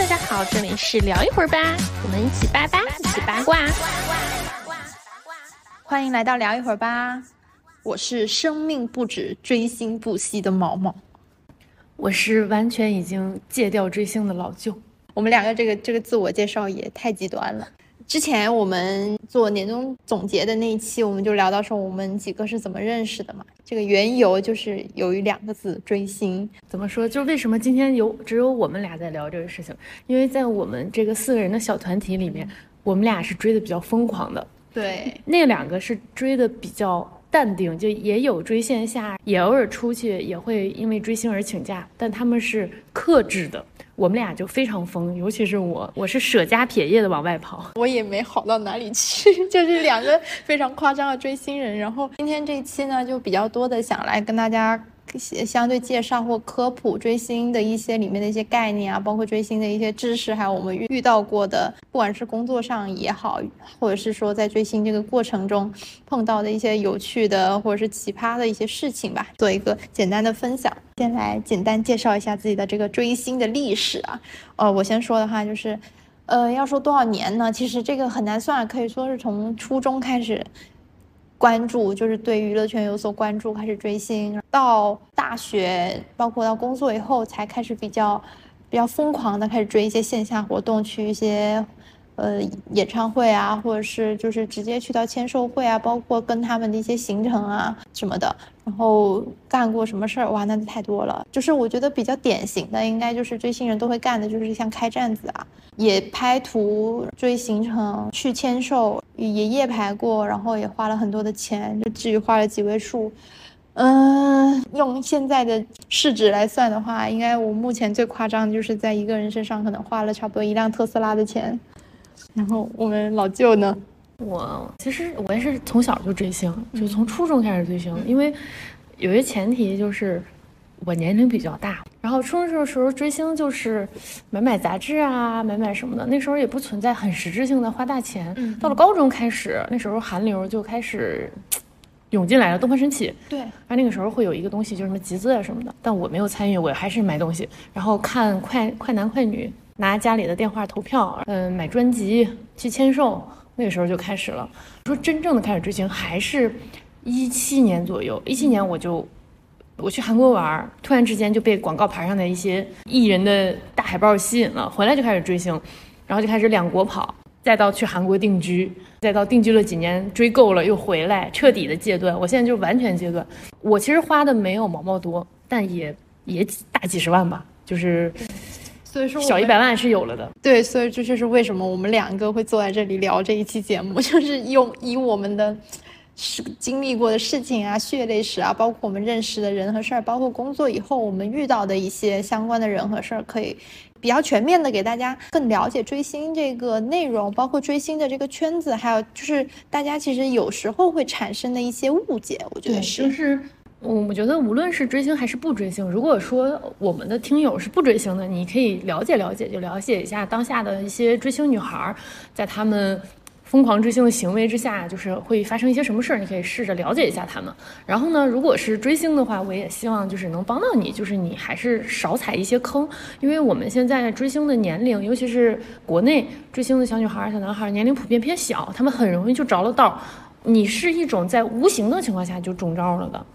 大家好，这里是聊一会儿吧，我们一起八八，一起八卦。欢迎来到聊一会儿吧，我是生命不止、追星不息的毛毛，我是完全已经戒掉追星的老舅。我们两个这个这个自我介绍也太极端了。之前我们做年终总结的那一期，我们就聊到说我们几个是怎么认识的嘛。这个缘由就是由于两个字追星。怎么说？就为什么今天有只有我们俩在聊这个事情？因为在我们这个四个人的小团体里面，我们俩是追的比较疯狂的。对，那两个是追的比较淡定，就也有追线下，也偶尔出去也会因为追星而请假，但他们是克制的。我们俩就非常疯，尤其是我，我是舍家撇业的往外跑。我也没好到哪里去，就是两个非常夸张的追星人。然后今天这一期呢，就比较多的想来跟大家。相对介绍或科普追星的一些里面的一些概念啊，包括追星的一些知识，还有我们遇遇到过的，不管是工作上也好，或者是说在追星这个过程中碰到的一些有趣的或者是奇葩的一些事情吧，做一个简单的分享。先来简单介绍一下自己的这个追星的历史啊，呃，我先说的话就是，呃，要说多少年呢？其实这个很难算，可以说是从初中开始。关注就是对娱乐圈有所关注，开始追星，到大学，包括到工作以后，才开始比较比较疯狂的开始追一些线下活动，去一些呃演唱会啊，或者是就是直接去到签售会啊，包括跟他们的一些行程啊什么的。然后干过什么事儿？哇，那就太多了。就是我觉得比较典型的，应该就是追星人都会干的，就是像开站子啊，也拍图、追行程、去签售，也夜排过，然后也花了很多的钱，就至于花了几位数。嗯，用现在的市值来算的话，应该我目前最夸张的就是在一个人身上可能花了差不多一辆特斯拉的钱。然后我们老舅呢？我其实我也是从小就追星，就从初中开始追星，因为有一个前提就是我年龄比较大。然后初中的时候追星就是买买杂志啊，买买什么的。那时候也不存在很实质性的花大钱。到了高中开始，那时候韩流就开始涌进来了，东方神起。对。而那个时候会有一个东西，就什么集资啊什么的，但我没有参与，我还是买东西，然后看快快男快女，拿家里的电话投票，嗯，买专辑去签售。那个时候就开始了。说真正的开始追星，还是一七年左右。一七年我就我去韩国玩，突然之间就被广告牌上的一些艺人的大海报吸引了，回来就开始追星，然后就开始两国跑，再到去韩国定居，再到定居了几年，追够了又回来，彻底的戒断。我现在就完全戒断。我其实花的没有毛毛多，但也也大几十万吧，就是。所以说小一百万是有了的，对，所以这就是为什么我们两个会坐在这里聊这一期节目，就是用以我们的是经历过的事情啊、血泪史啊，包括我们认识的人和事儿，包括工作以后我们遇到的一些相关的人和事儿，可以比较全面的给大家更了解追星这个内容，包括追星的这个圈子，还有就是大家其实有时候会产生的一些误解，我觉得是。我我觉得无论是追星还是不追星，如果说我们的听友是不追星的，你可以了解了解，就了解一下当下的一些追星女孩，在他们疯狂追星的行为之下，就是会发生一些什么事儿，你可以试着了解一下他们。然后呢，如果是追星的话，我也希望就是能帮到你，就是你还是少踩一些坑，因为我们现在追星的年龄，尤其是国内追星的小女孩、小男孩，年龄普遍偏小，他们很容易就着了道。你是一种在无形的情况下就中招了的。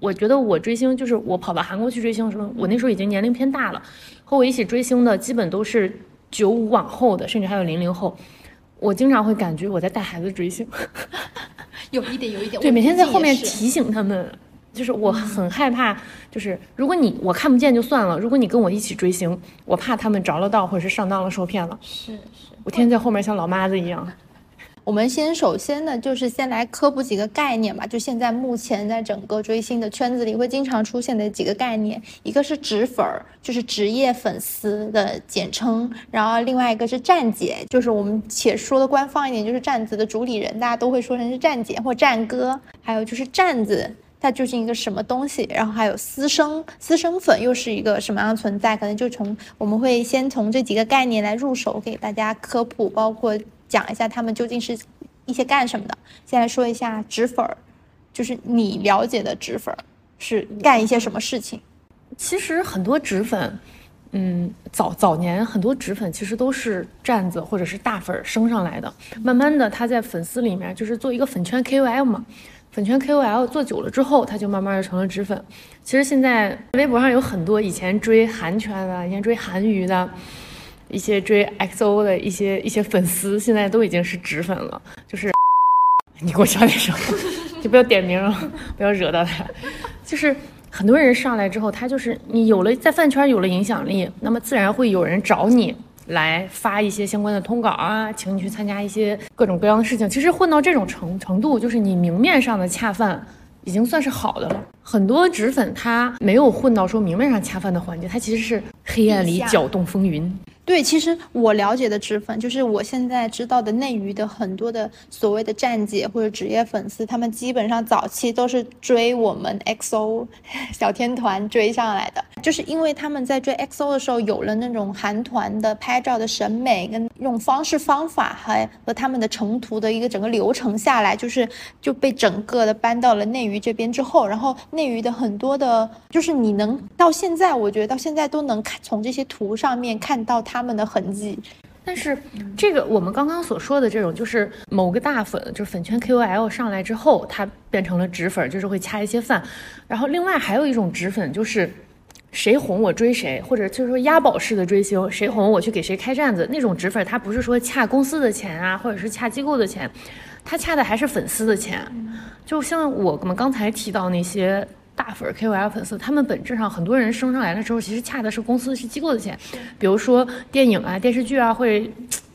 我觉得我追星就是我跑到韩国去追星的时候，我那时候已经年龄偏大了，和我一起追星的基本都是九五往后的，甚至还有零零后。我经常会感觉我在带孩子追星，有一点，有一点。对，每天在后面提醒他们，就是我很害怕，就是如果你我看不见就算了，如果你跟我一起追星，我怕他们着了道或者是上当了受骗了。是是，我天天在后面像老妈子一样。我们先首先呢，就是先来科普几个概念吧。就现在目前在整个追星的圈子里，会经常出现的几个概念，一个是职粉儿，就是职业粉丝的简称；然后另外一个是站姐，就是我们且说的官方一点，就是站子的主理人，大家都会说成是站姐或站哥。还有就是站子，它究竟一个什么东西？然后还有私生，私生粉又是一个什么样的存在？可能就从我们会先从这几个概念来入手，给大家科普，包括。讲一下他们究竟是一些干什么的。先来说一下纸粉儿，就是你了解的纸粉儿是干一些什么事情。其实很多纸粉，嗯，早早年很多纸粉其实都是站子或者是大粉升上来的，慢慢的他在粉丝里面就是做一个粉圈 KOL 嘛，粉圈 KOL 做久了之后，他就慢慢的成了纸粉。其实现在微博上有很多以前追韩圈的、以前追韩娱的、一些追 XO 的一些一些粉丝，现在都已经是纸粉了。就是 你给我小点声，就不要点名，不要惹到他。就是很多人上来之后，他就是你有了在饭圈有了影响力，那么自然会有人找你来发一些相关的通稿啊，请你去参加一些各种各样的事情。其实混到这种程程度，就是你明面上的恰饭已经算是好的了。很多纸粉他没有混到说明面上恰饭的环节，他其实是黑暗里搅动风云。对，其实我了解的脂粉，就是我现在知道的内娱的很多的所谓的站姐或者职业粉丝，他们基本上早期都是追我们 XO 小天团追上来的，就是因为他们在追 XO 的时候有了那种韩团的拍照的审美跟用方式方法，还和他们的成图的一个整个流程下来，就是就被整个的搬到了内娱这边之后，然后内娱的很多的，就是你能到现在，我觉得到现在都能看从这些图上面看到他。们的痕迹，但是这个我们刚刚所说的这种，就是某个大粉，就是粉圈 KOL 上来之后，他变成了纸粉，就是会掐一些饭。然后另外还有一种纸粉，就是谁红我追谁，或者就是说押宝式的追星，谁红我去给谁开站子。那种纸粉，他不是说掐公司的钱啊，或者是掐机构的钱，他掐的还是粉丝的钱。就像我们刚才提到那些。大粉 KOL 粉丝，他们本质上很多人升上来了之后，其实恰的是公司是机构的钱，比如说电影啊、电视剧啊，会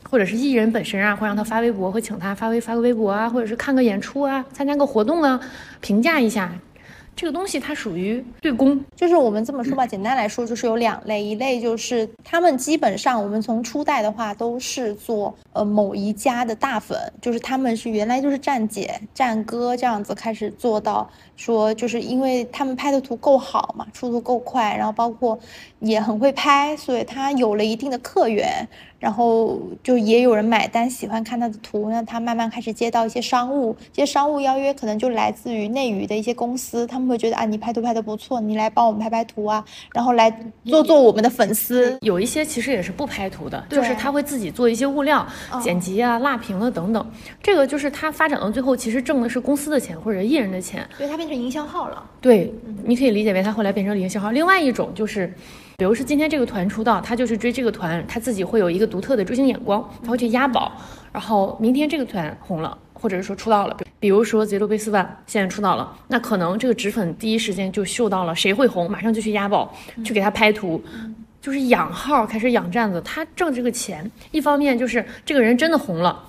或者是艺人本身啊，会让他发微博，会请他发微发个微博啊，或者是看个演出啊，参加个活动啊，评价一下。这个东西它属于对公，就是我们这么说吧，简单来说就是有两类，一类就是他们基本上我们从初代的话都是做呃某一家的大粉，就是他们是原来就是站姐站哥这样子开始做到说，就是因为他们拍的图够好嘛，出图够快，然后包括也很会拍，所以他有了一定的客源。然后就也有人买单，喜欢看他的图，那他慢慢开始接到一些商务，这些商务邀约可能就来自于内娱的一些公司，他们会觉得啊，你拍图拍的不错，你来帮我们拍拍图啊，然后来做做我们的粉丝。有一些其实也是不拍图的，就是他会自己做一些物料、剪辑啊、蜡屏啊等等。这个就是他发展到最后，其实挣的是公司的钱或者艺人的钱，对他变成营销号了。对，你可以理解为他后来变成了营销号。另外一种就是。比如是今天这个团出道，他就是追这个团，他自己会有一个独特的追星眼光，他会去押宝。然后明天这个团红了，或者是说出道了，比如说 Zero Base One 现在出道了，那可能这个纸粉第一时间就嗅到了谁会红，马上就去押宝，去给他拍图，就是养号，开始养站子。他挣这个钱，一方面就是这个人真的红了，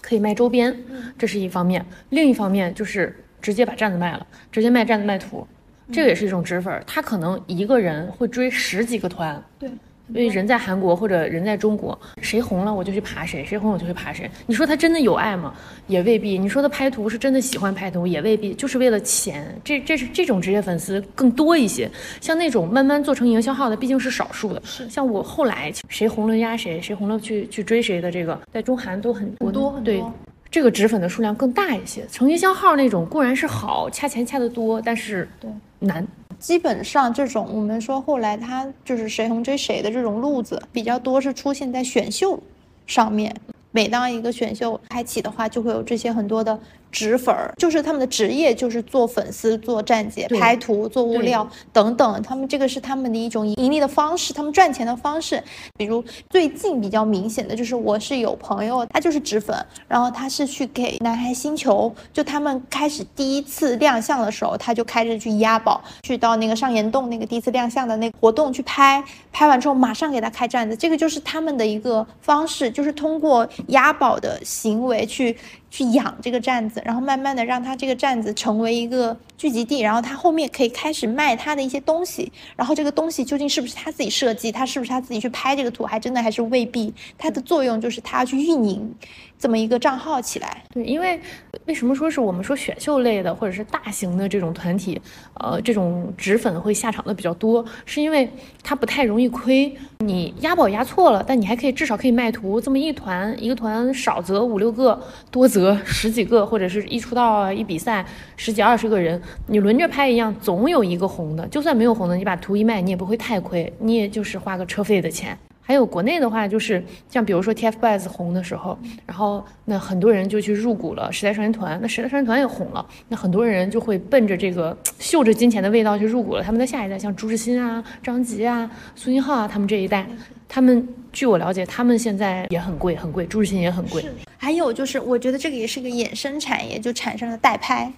可以卖周边，这是一方面；另一方面就是直接把站子卖了，直接卖站子卖图。这个也是一种脂粉，他可能一个人会追十几个团，对，因为人在韩国或者人在中国，谁红了我就去爬谁，谁红我就去爬谁。你说他真的有爱吗？也未必。你说他拍图是真的喜欢拍图，也未必，就是为了钱。这这是这种职业粉丝更多一些，像那种慢慢做成营销号的，毕竟是少数的。是，像我后来谁红了压谁，谁红了去去追谁的这个，在中韩都很多很多。对。这个脂粉的数量更大一些，成营销号那种固然是好，掐钱掐得多，但是对难。基本上这种我们说后来他就是谁红追谁的这种路子比较多，是出现在选秀上面。每当一个选秀开启的话，就会有这些很多的。纸粉儿就是他们的职业，就是做粉丝、做站姐、拍图、做物料等等。他们这个是他们的一种盈利的方式，他们赚钱的方式。比如最近比较明显的就是，我是有朋友，他就是纸粉，然后他是去给男孩星球，就他们开始第一次亮相的时候，他就开始去押宝，去到那个上岩洞那个第一次亮相的那个活动去拍，拍完之后马上给他开站子。这个就是他们的一个方式，就是通过押宝的行为去。去养这个站子，然后慢慢的让他这个站子成为一个聚集地，然后他后面可以开始卖他的一些东西，然后这个东西究竟是不是他自己设计，他是不是他自己去拍这个图，还真的还是未必。它的作用就是他要去运营。这么一个账号起来，对，因为为什么说是我们说选秀类的或者是大型的这种团体，呃，这种纸粉会下场的比较多，是因为它不太容易亏。你押宝押错了，但你还可以至少可以卖图。这么一团一个团少则五六个，多则则十几个，或者是一出道啊一比赛十几二十个人，你轮着拍一样，总有一个红的。就算没有红的，你把图一卖，你也不会太亏，你也就是花个车费的钱。还有国内的话，就是像比如说 TFBOYS 红的时候，然后那很多人就去入股了时代少年团，那时代少年团也红了，那很多人就会奔着这个嗅着金钱的味道去入股了他们的下一代，像朱志鑫啊、张吉啊、苏新浩啊，他们这一代，他们据我了解，他们现在也很贵，很贵，朱志鑫也很贵。还有就是，我觉得这个也是个衍生产业，就产生了代拍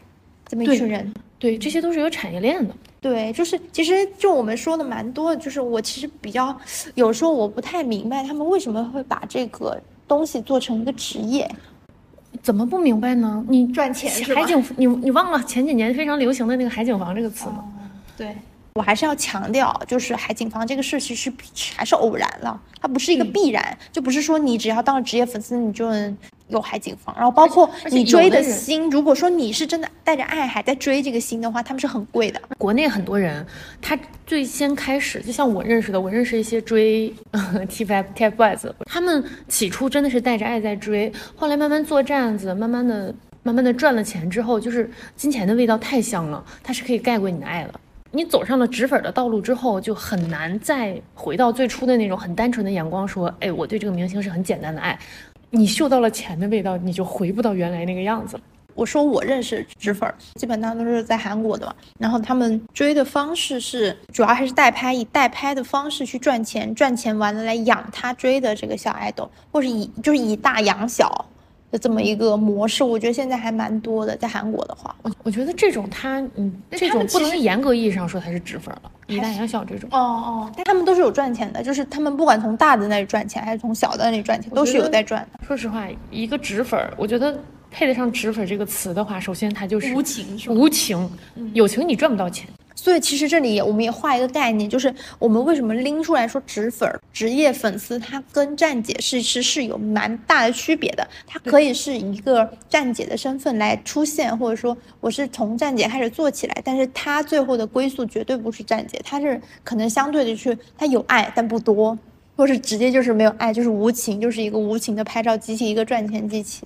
这么一群人。对，这些都是有产业链的。对，就是其实就我们说的蛮多的，就是我其实比较有时候我不太明白他们为什么会把这个东西做成一个职业，怎么不明白呢？你赚钱是海景，你你忘了前几年非常流行的那个海景房这个词吗？对，我还是要强调，就是海景房这个事其实还是偶然了，它不是一个必然，就不是说你只要当了职业粉丝你就能。有海景房，然后包括你追的星，如果说你是真的带着爱还在追这个星的话，他们是很贵的。国内很多人，他最先开始，就像我认识的，我认识一些追 TF TFBOYS，他们起初真的是带着爱在追，后来慢慢做站子，慢慢的、慢慢的赚了钱之后，就是金钱的味道太香了，它是可以盖过你的爱了。你走上了脂粉的道路之后，就很难再回到最初的那种很单纯的眼光，说，哎，我对这个明星是很简单的爱。你嗅到了钱的味道，你就回不到原来那个样子了。我说我认识纸粉，基本上都是在韩国的嘛。然后他们追的方式是，主要还是代拍，以代拍的方式去赚钱，赚钱完了来养他追的这个小爱豆，或是以就是以大养小。的这么一个模式，我觉得现在还蛮多的，在韩国的话，我我觉得这种他，嗯，这种不能严格意义上说他是脂粉了，以大养小这种。哦哦，但他们都是有赚钱的，就是他们不管从大的那里赚钱，还是从小的那里赚钱，都是有在赚的。说实话，一个脂粉，我觉得配得上脂粉这个词的话，首先他就是无情，无情，有情你赚不到钱。所以其实这里我们也画一个概念，就是我们为什么拎出来说纸粉、职业粉丝，它跟站姐是是是有蛮大的区别的。它可以是一个站姐的身份来出现，或者说我是从站姐开始做起来，但是他最后的归宿绝对不是站姐，他是可能相对的去他有爱但不多，或是直接就是没有爱，就是无情，就是一个无情的拍照机器，一个赚钱机器。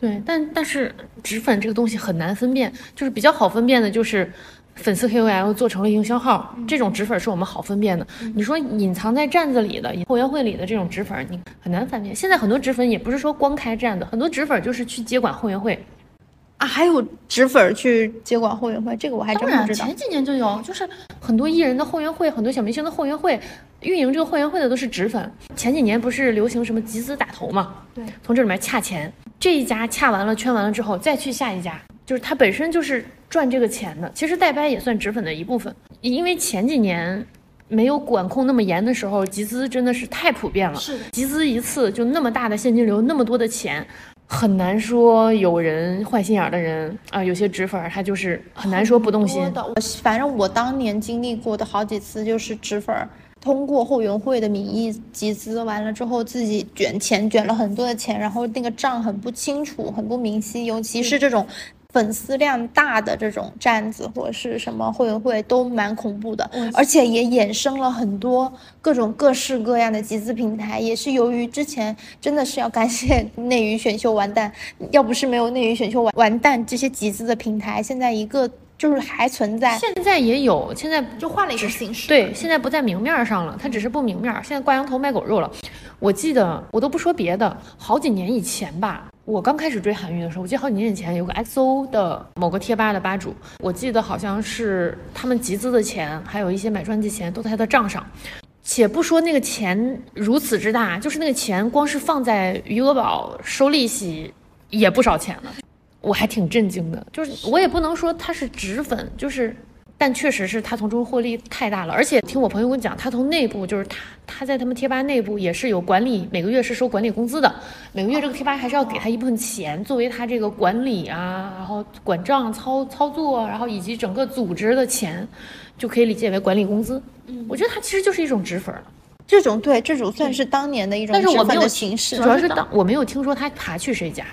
对，但但是脂粉这个东西很难分辨，就是比较好分辨的就是。粉丝 KOL 做成了营销号，这种纸粉是我们好分辨的。你说隐藏在站子里的、后援会里的这种纸粉，你很难分辨。现在很多纸粉也不是说光开站的，很多纸粉就是去接管后援会啊，还有纸粉去接管后援会，这个我还真不知道。前几年就有，就是很多艺人的后援会，很多小明星的后援会，运营这个后援会的都是纸粉。前几年不是流行什么集资打头嘛？对，从这里面恰钱，这一家恰完了圈完了之后，再去下一家。就是它本身就是赚这个钱的，其实代拍也算脂粉的一部分。因为前几年没有管控那么严的时候，集资真的是太普遍了。是集资一次就那么大的现金流，那么多的钱，很难说有人坏心眼的人啊。有些纸粉他就是很难说不动心的。我反正我当年经历过的好几次就是纸粉通过后援会的名义集资完了之后，自己卷钱卷了很多的钱，然后那个账很不清楚，很不明晰，尤其是这种。粉丝量大的这种站子或者是什么会员会都蛮恐怖的，而且也衍生了很多各种各式各样的集资平台。也是由于之前真的是要感谢内娱选秀完蛋，要不是没有内娱选秀完完蛋这些集资的平台，现在一个就是还存在。现在也有，现在就换了一个形式。对，现在不在明面上了，它只是不明面，现在挂羊头卖狗肉了。我记得我都不说别的，好几年以前吧。我刚开始追韩娱的时候，我记得好几年前有个 XO 的某个贴吧的吧主，我记得好像是他们集资的钱，还有一些买专辑钱都在他的账上。且不说那个钱如此之大，就是那个钱光是放在余额宝收利息也不少钱了，我还挺震惊的。就是我也不能说他是纸粉，就是。但确实是他从中获利太大了，而且听我朋友跟我讲，他从内部就是他他在他们贴吧内部也是有管理，每个月是收管理工资的，每个月这个贴吧还是要给他一部分钱作为他这个管理啊，然后管账操操作，然后以及整个组织的钱，就可以理解为管理工资。嗯，我觉得他其实就是一种脂粉了，这种对这种算是当年的一种脂粉的形式，主要是当我没有听说他爬去谁家。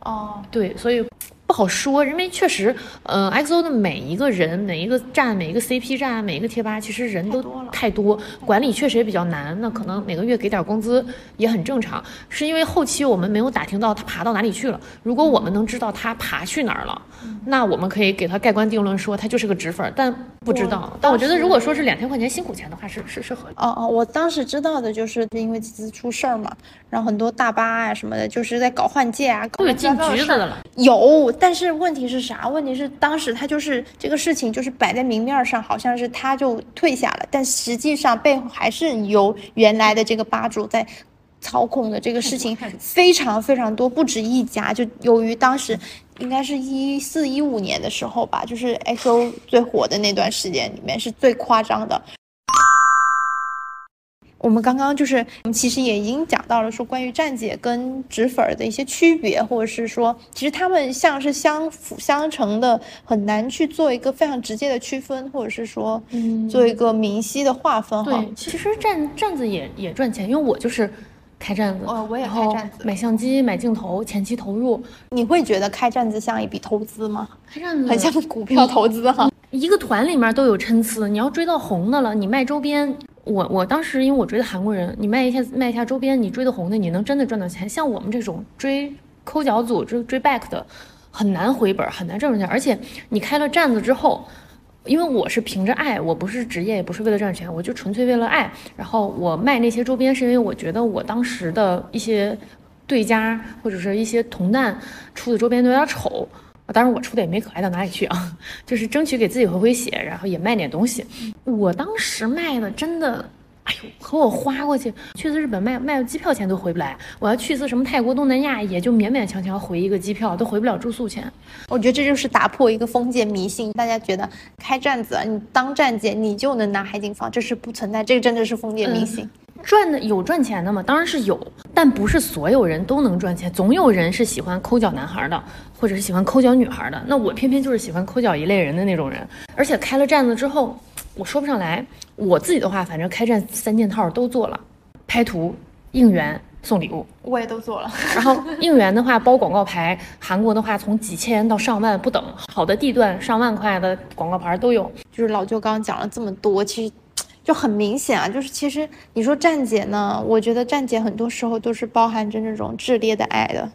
哦，对，所以。不好说，因为确实，呃，XO 的每一个人、每一个站、每一个 CP 站、每一个贴吧，其实人都太多，管理确实也比较难。那可能每个月给点工资也很正常，是因为后期我们没有打听到他爬到哪里去了。如果我们能知道他爬去哪儿了，那我们可以给他盖棺定论说他就是个脂粉，但不知道。但我觉得如果说是两千块钱辛苦钱的话，是是是合理。哦哦，我当时知道的就是因为集资出事儿嘛，然后很多大巴啊什么的，就是在搞换届啊，搞有进局子的了。有，但是问题是啥？问题是当时他就是这个事情就是摆在明面上，好像是他就退下了，但实际上背后还是由原来的这个吧主在操控的。这个事情非常非常多，不止一家。就由于当时应该是一四一五年的时候吧，就是 XO 最火的那段时间里面是最夸张的。我们刚刚就是我们其实也已经讲到了，说关于站姐跟纸粉的一些区别，或者是说，其实他们像是相辅相成的，很难去做一个非常直接的区分，或者是说，嗯，做一个明晰的划分哈。对，其实站站子也也赚钱，因为我就是开站子，哦，我也开站子，买相机、买镜头，前期投入。你会觉得开站子像一笔投资吗？开站子很像股票投资哈。一个团里面都有参差，你要追到红的了，你卖周边。我我当时因为我追的韩国人，你卖一下卖一下周边，你追的红的，你能真的赚到钱。像我们这种追抠脚组追追 back 的，很难回本，很难挣着钱。而且你开了站子之后，因为我是凭着爱，我不是职业，也不是为了赚钱，我就纯粹为了爱。然后我卖那些周边，是因为我觉得我当时的一些对家或者是一些同担出的周边都有点丑。当然，我出的也没可爱到哪里去啊，就是争取给自己回回血，然后也卖点东西。我当时卖的真的，哎呦，和我花过去去次日本卖卖机票钱都回不来，我要去次什么泰国、东南亚，也就勉勉强强回一个机票，都回不了住宿钱。我觉得这就是打破一个封建迷信，大家觉得开站子，你当站姐你就能拿海景房，这是不存在，这个真的是封建迷信。赚的有赚钱的吗？当然是有，但不是所有人都能赚钱。总有人是喜欢抠脚男孩的，或者是喜欢抠脚女孩的。那我偏偏就是喜欢抠脚一类人的那种人。而且开了站子之后，我说不上来。我自己的话，反正开站三件套都做了，拍图、应援、送礼物，我也都做了。然后应援的话包广告牌，韩国的话从几千到上万不等，好的地段上万块的广告牌都有。就是老舅刚刚讲了这么多，其实。就很明显啊，就是其实你说站姐呢，我觉得站姐很多时候都是包含着那种炽烈的爱的，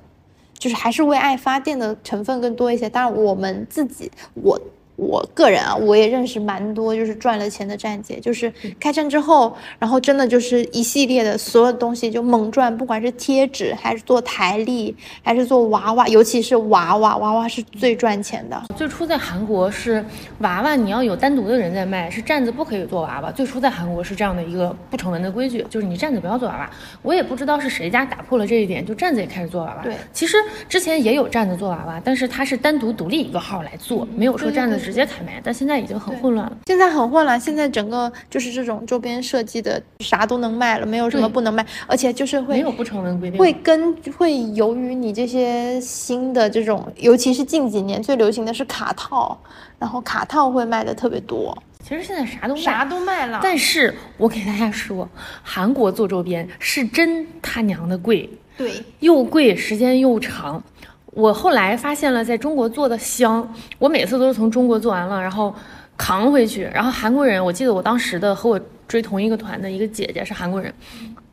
就是还是为爱发电的成分更多一些。当然，我们自己我。我个人啊，我也认识蛮多，就是赚了钱的站姐，就是开站之后，然后真的就是一系列的所有东西就猛赚，不管是贴纸还是做台历，还是做娃娃，尤其是娃娃，娃娃是最赚钱的。最初在韩国是娃娃，你要有单独的人在卖，是站子不可以做娃娃。最初在韩国是这样的一个不成文的规矩，就是你站子不要做娃娃。我也不知道是谁家打破了这一点，就站子也开始做娃娃。对，其实之前也有站子做娃娃，但是他是单独独立一个号来做，没有说站子直接开卖，但现在已经很混乱了。现在很混乱，现在整个就是这种周边设计的啥都能卖了，没有什么不能卖，而且就是会没有不成文规定，会跟会由于你这些新的这种，尤其是近几年最流行的是卡套，然后卡套会卖的特别多。其实现在啥都啥都卖了，但是我给大家说，韩国做周边是真他娘的贵，对，又贵，时间又长。我后来发现了，在中国做的香。我每次都是从中国做完了，然后扛回去。然后韩国人，我记得我当时的和我追同一个团的一个姐姐是韩国人，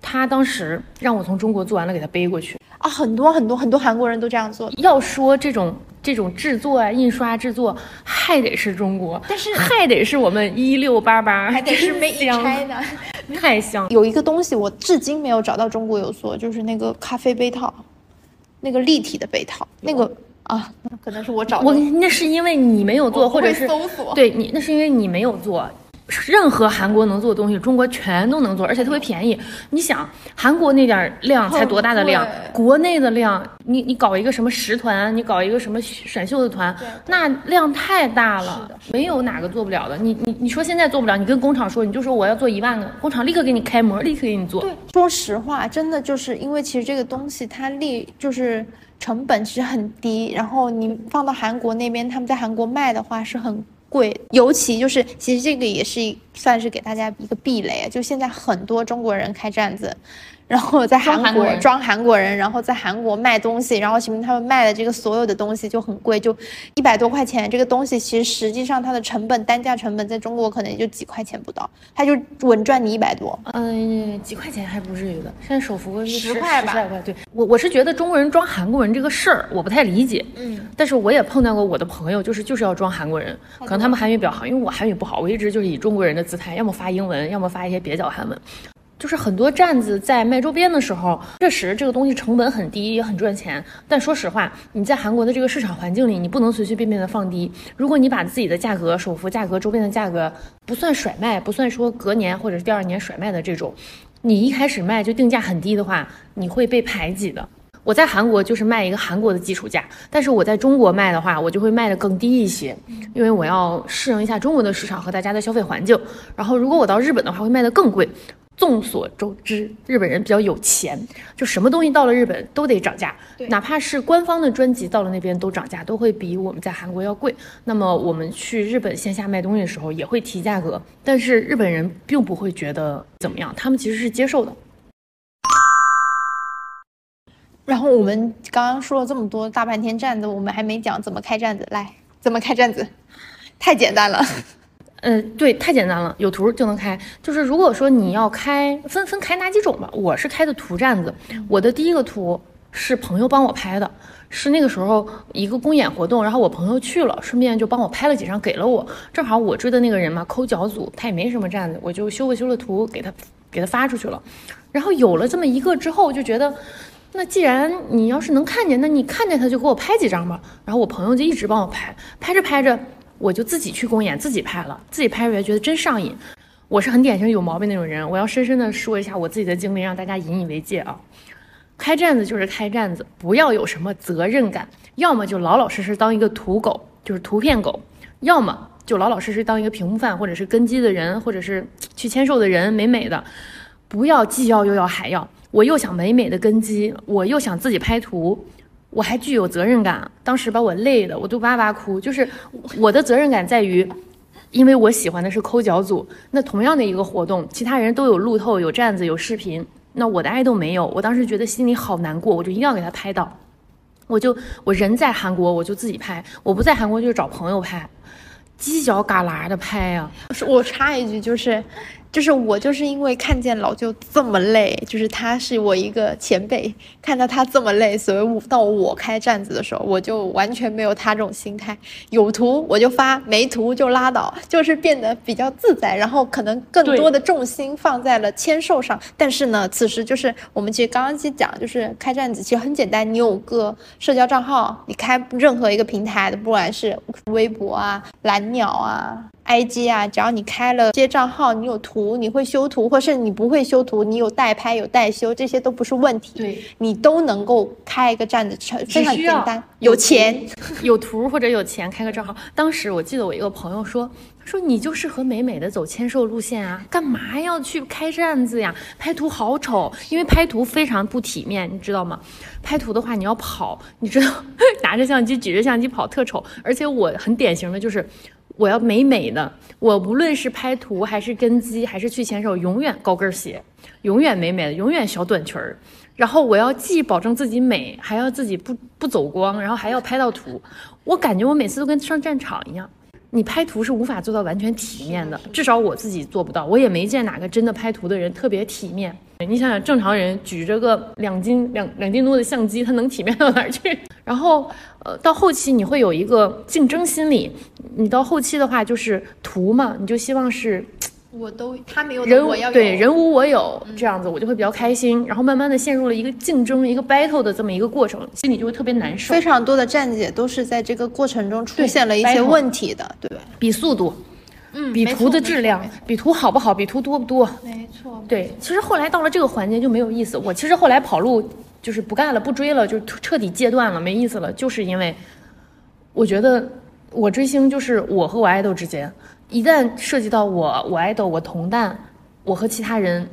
她当时让我从中国做完了给她背过去啊。很多很多很多韩国人都这样做。要说这种这种制作啊，印刷制作还得是中国，但是还得是我们一六八八，还得是 Made in China，太香。有一个东西我至今没有找到中国有做，就是那个咖啡杯套。那个立体的被套，那个啊，那可能是我找我那是因为你没有做，或者是搜索。对你那是因为你没有做。任何韩国能做的东西，中国全都能做，而且特别便宜。你想，韩国那点量才多大的量？国内的量，你你搞一个什么十团，你搞一个什么选秀的团，那量太大了，没有哪个做不了的。你你你说现在做不了，你跟工厂说，你就说我要做一万个，工厂立刻给你开模，立刻给你做。对，说实话，真的就是因为其实这个东西它利就是成本其实很低，然后你放到韩国那边，他们在韩国卖的话是很。贵，尤其就是其实这个也是算是给大家一个避雷，就现在很多中国人开站子，然后在韩国装韩国人装韩国人，然后在韩国卖东西，然后其实他们卖的这个所有的东西就很贵，就一百多块钱。这个东西其实实际上它的成本单价成本在中国可能也就几块钱不到，他就稳赚你一百多。嗯，几块钱还不至于的，现在手幅是十块吧十来块。对我，我是觉得中国人装韩国人这个事儿，我不太理解。嗯，但是我也碰到过我的朋友，就是就是要装韩国人，可能他们韩语比较好，因为我韩语不好，我一直就是以中国人的姿态，要么发英文，要么发一些蹩脚韩文。就是很多站子在卖周边的时候，确实这个东西成本很低，也很赚钱。但说实话，你在韩国的这个市场环境里，你不能随随便便的放低。如果你把自己的价格、首付价格、周边的价格不算甩卖，不算说隔年或者是第二年甩卖的这种，你一开始卖就定价很低的话，你会被排挤的。我在韩国就是卖一个韩国的基础价，但是我在中国卖的话，我就会卖的更低一些，因为我要适应一下中国的市场和大家的消费环境。然后如果我到日本的话，会卖的更贵。众所周知，日本人比较有钱，就什么东西到了日本都得涨价，哪怕是官方的专辑到了那边都涨价，都会比我们在韩国要贵。那么我们去日本线下卖东西的时候也会提价格，但是日本人并不会觉得怎么样，他们其实是接受的。然后我们刚刚说了这么多大半天站子，我们还没讲怎么开站子。来，怎么开站子？太简单了。呃，对，太简单了，有图就能开。就是如果说你要开，分分开哪几种吧。我是开的图站子，我的第一个图是朋友帮我拍的，是那个时候一个公演活动，然后我朋友去了，顺便就帮我拍了几张给了我。正好我追的那个人嘛，抠脚组，他也没什么站子，我就修了修了图给他给他发出去了。然后有了这么一个之后，就觉得。那既然你要是能看见，那你看见他就给我拍几张吧。然后我朋友就一直帮我拍，拍着拍着，我就自己去公演，自己拍了，自己拍出来觉得真上瘾。我是很典型有毛病那种人，我要深深的说一下我自己的经历，让大家引以为戒啊。开站子就是开站子，不要有什么责任感，要么就老老实实当一个土狗，就是图片狗；要么就老老实实当一个屏幕饭，或者是跟机的人，或者是去签售的人，美美的，不要既要又要还要。我又想美美的根基，我又想自己拍图，我还具有责任感。当时把我累的，我都哇哇哭。就是我的责任感在于，因为我喜欢的是抠脚组。那同样的一个活动，其他人都有路透、有站子、有视频，那我的爱豆没有。我当时觉得心里好难过，我就一定要给他拍到。我就我人在韩国，我就自己拍；我不在韩国，就是找朋友拍，犄角旮旯的拍呀。我插一句，就是。就是我就是因为看见老舅这么累，就是他是我一个前辈，看到他这么累，所以到我开站子的时候，我就完全没有他这种心态，有图我就发，没图就拉倒，就是变得比较自在，然后可能更多的重心放在了签售上。但是呢，此时就是我们其实刚刚其实讲，就是开站子其实很简单，你有个社交账号，你开任何一个平台的，不管是微博啊、蓝鸟啊。IG 啊，只要你开了这些账号，你有图，你会修图，或是你不会修图，你有代拍有代修，这些都不是问题。对，你都能够开一个站子，非常简单。有钱，有图或者有钱开个账号。当时我记得我一个朋友说，说你就适合美美的走签售路线啊，干嘛要去开站子呀？拍图好丑，因为拍图非常不体面，你知道吗？拍图的话你要跑，你知道，拿着相机举着相机跑特丑，而且我很典型的就是。我要美美的，我无论是拍图还是跟机还是去牵手，永远高跟鞋，永远美美的，永远小短裙儿。然后我要既保证自己美，还要自己不不走光，然后还要拍到图。我感觉我每次都跟上战场一样。你拍图是无法做到完全体面的，至少我自己做不到。我也没见哪个真的拍图的人特别体面。你想想，正常人举着个两斤两两斤多的相机，他能体面到哪儿去？然后，呃，到后期你会有一个竞争心理。你到后期的话，就是图嘛，你就希望是，我都他没有人我要对人无我有这样子，我就会比较开心。然后慢慢的陷入了一个竞争、一个 battle 的这么一个过程，心里就会特别难受。非常多的站姐都是在这个过程中出现了一些问题的，对，比速度。嗯，比图的质量，比图好不好，比图多不多？没错。对，其实后来到了这个环节就没有意思。我其实后来跑路就是不干了，不追了，就彻底戒断了，没意思了。就是因为我觉得我追星就是我和我爱豆之间，一旦涉及到我、我爱豆、我同担，我和其他人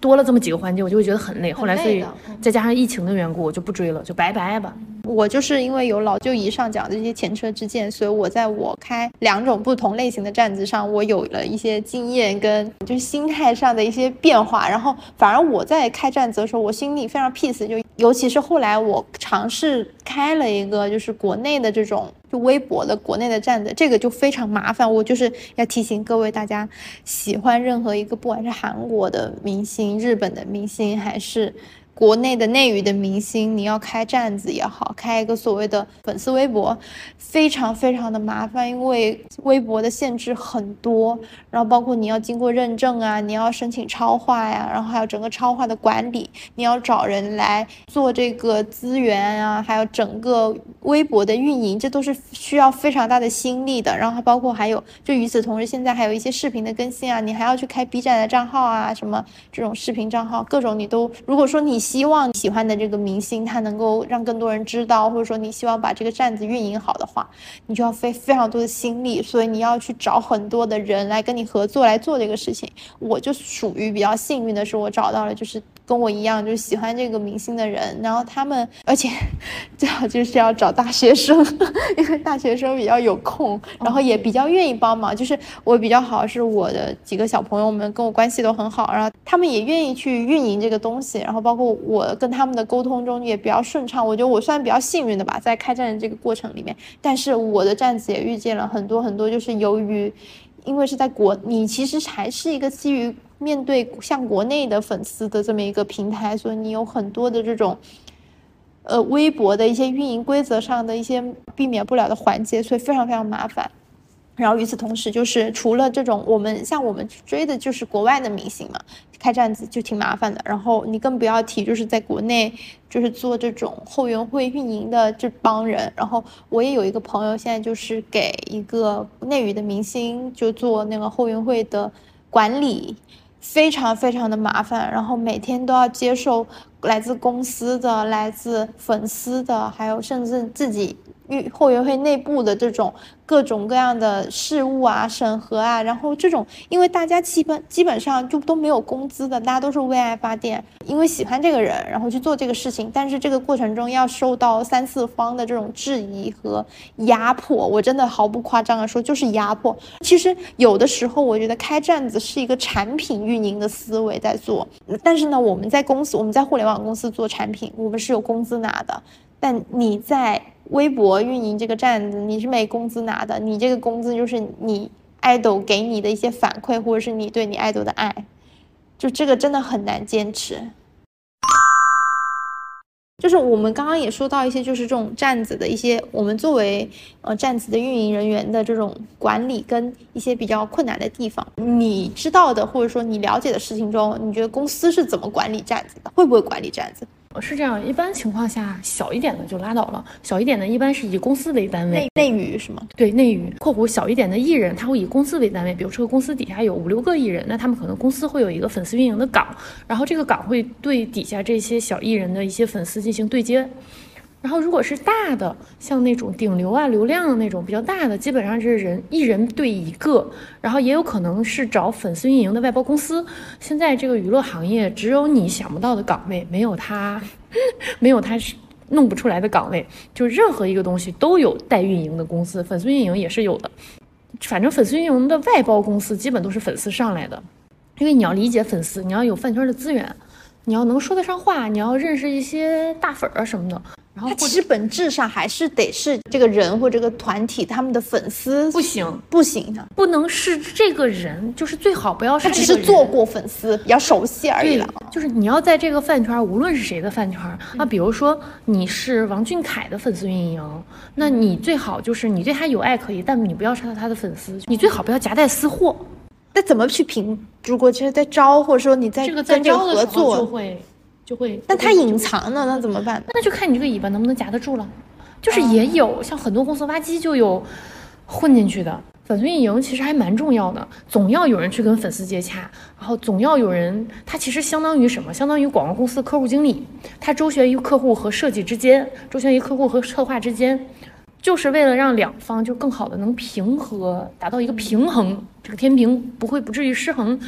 多了这么几个环节，我就会觉得很累。后来所以再加上疫情的缘故，我就不追了，就拜拜吧。我就是因为有老舅姨上讲的这些前车之鉴，所以我在我开两种不同类型的站子上，我有了一些经验跟就是心态上的一些变化。然后反而我在开站子的时候，我心里非常 peace，就尤其是后来我尝试开了一个就是国内的这种就微博的国内的站的，这个就非常麻烦。我就是要提醒各位大家，喜欢任何一个不管是韩国的明星、日本的明星还是。国内的内娱的明星，你要开站子也好，开一个所谓的粉丝微博，非常非常的麻烦，因为微博的限制很多，然后包括你要经过认证啊，你要申请超话呀，然后还有整个超话的管理，你要找人来做这个资源啊，还有整个微博的运营，这都是需要非常大的心力的。然后包括还有，就与此同时，现在还有一些视频的更新啊，你还要去开 B 站的账号啊，什么这种视频账号，各种你都，如果说你希望喜欢的这个明星他能够让更多人知道，或者说你希望把这个站子运营好的话，你就要费非常多的心力，所以你要去找很多的人来跟你合作来做这个事情。我就属于比较幸运的是，我找到了就是跟我一样就是喜欢这个明星的人，然后他们而且 最好就是要找大学生，因为大学生比较有空，然后也比较愿意帮忙。就是我比较好是我的几个小朋友们跟我关系都很好，然后他们也愿意去运营这个东西，然后包括我跟他们的沟通中也比较顺畅。我觉得我算比较幸运的吧，在开站的这个过程里面，但是我的站子也遇见了很多很多，就是由于。因为是在国，你其实还是一个基于面对像国内的粉丝的这么一个平台，所以你有很多的这种，呃，微博的一些运营规则上的一些避免不了的环节，所以非常非常麻烦。然后与此同时，就是除了这种我们像我们追的就是国外的明星嘛，开站子就挺麻烦的。然后你更不要提就是在国内就是做这种后援会运营的这帮人。然后我也有一个朋友，现在就是给一个内娱的明星就做那个后援会的管理，非常非常的麻烦。然后每天都要接受来自公司的、来自粉丝的，还有甚至自己运后援会内部的这种各种各样的事务啊、审核啊，然后这种，因为大家基本基本上就都没有工资的，大家都是为爱发电，因为喜欢这个人，然后去做这个事情，但是这个过程中要受到三四方的这种质疑和压迫，我真的毫不夸张的说，就是压迫。其实有的时候，我觉得开站子是一个产品运营的思维在做，但是呢，我们在公司，我们在互联网公司做产品，我们是有工资拿的，但你在微博运营这个站子，你是没工资拿的，你这个工资就是你爱豆给你的一些反馈，或者是你对你爱豆的爱，就这个真的很难坚持。就是我们刚刚也说到一些，就是这种站子的一些，我们作为呃站子的运营人员的这种管理跟一些比较困难的地方，你知道的或者说你了解的事情中，你觉得公司是怎么管理站子的？会不会管理站子？是这样，一般情况下，小一点的就拉倒了。小一点的，一般是以公司为单位内，内娱是吗？对内娱（括弧小一点的艺人），他会以公司为单位。比如这个公司底下有五六个艺人，那他们可能公司会有一个粉丝运营的岗，然后这个岗会对底下这些小艺人的一些粉丝进行对接。然后，如果是大的，像那种顶流啊、流量的那种比较大的，基本上是人一人对一个，然后也有可能是找粉丝运营的外包公司。现在这个娱乐行业，只有你想不到的岗位，没有他，没有他是弄不出来的岗位。就任何一个东西都有代运营的公司，粉丝运营也是有的。反正粉丝运营的外包公司基本都是粉丝上来的，因为你要理解粉丝，你要有饭圈的资源，你要能说得上话，你要认识一些大粉儿什么的。然后它其实本质上还是得是这个人或这个团体他们的粉丝，不行不行的，不能是这个人，就是最好不要是他只是做过粉丝，比较熟悉而已对了。，就是你要在这个饭圈，无论是谁的饭圈啊，比如说你是王俊凯的粉丝运营，那你最好就是你对他有爱可以，但你不要杀他的粉丝，你最好不要夹带私货。那怎么去评？如果就是在招，或者说你在这个在跟这个合作就作，会就会，但它隐藏呢，那怎么办？那就看你这个尾巴能不能夹得住了。就是也有、像很多公司挖机就有混进去的。粉丝运营其实还蛮重要的，总要有人去跟粉丝接洽，然后总要有人，他其实相当于什么？相当于广告公司的客户经理，他周旋于客户和设计之间，周旋于客户和策划之间，就是为了让两方就更好的能平和，达到一个平衡，这个天平不会不至于失衡。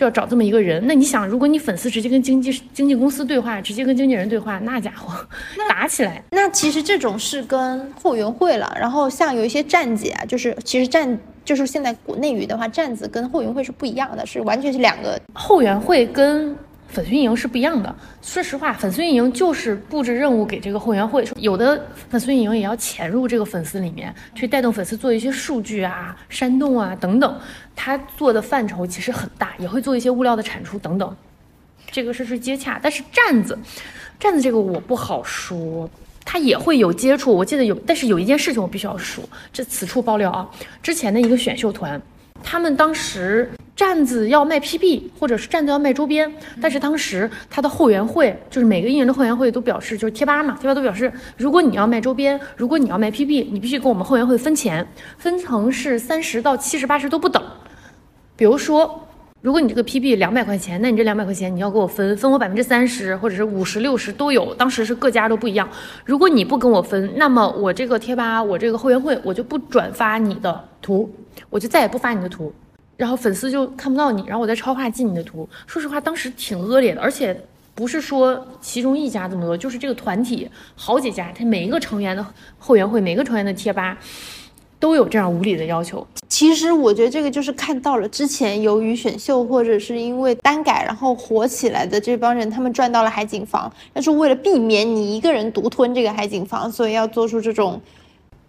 就要找这么一个人。那你想，如果你粉丝直接跟经纪经纪公司对话，直接跟经纪人对话，那家伙 打起来。那其实这种是跟后援会了。然后像有一些站姐啊，就是其实站就是现在国内娱的话，站子跟后援会是不一样的，是完全是两个。后援会跟粉丝运营是不一样的。说实话，粉丝运营就是布置任务给这个后援会，有的粉丝运营也要潜入这个粉丝里面去带动粉丝做一些数据啊、煽动啊等等。他做的范畴其实很大，也会做一些物料的产出等等。这个是是接洽，但是站子，站子这个我不好说，他也会有接触。我记得有，但是有一件事情我必须要说，这此处爆料啊，之前的一个选秀团。他们当时站子要卖 PB，或者是站子要卖周边，但是当时他的后援会，就是每个艺人的后援会都表示，就是贴吧嘛，贴吧都表示，如果你要卖周边，如果你要卖 PB，你必须跟我们后援会分钱，分成是三十到七十、八十都不等。比如说，如果你这个 PB 两百块钱，那你这两百块钱你要给我分，分我百分之三十，或者是五十、六十都有。当时是各家都不一样。如果你不跟我分，那么我这个贴吧，我这个后援会，我就不转发你的图。我就再也不发你的图，然后粉丝就看不到你，然后我再超话进你的图。说实话，当时挺恶劣的，而且不是说其中一家这么多，就是这个团体好几家，他每一个成员的后援会，每个成员的贴吧都有这样无理的要求。其实我觉得这个就是看到了之前由于选秀或者是因为单改然后火起来的这帮人，他们赚到了海景房，但是为了避免你一个人独吞这个海景房，所以要做出这种。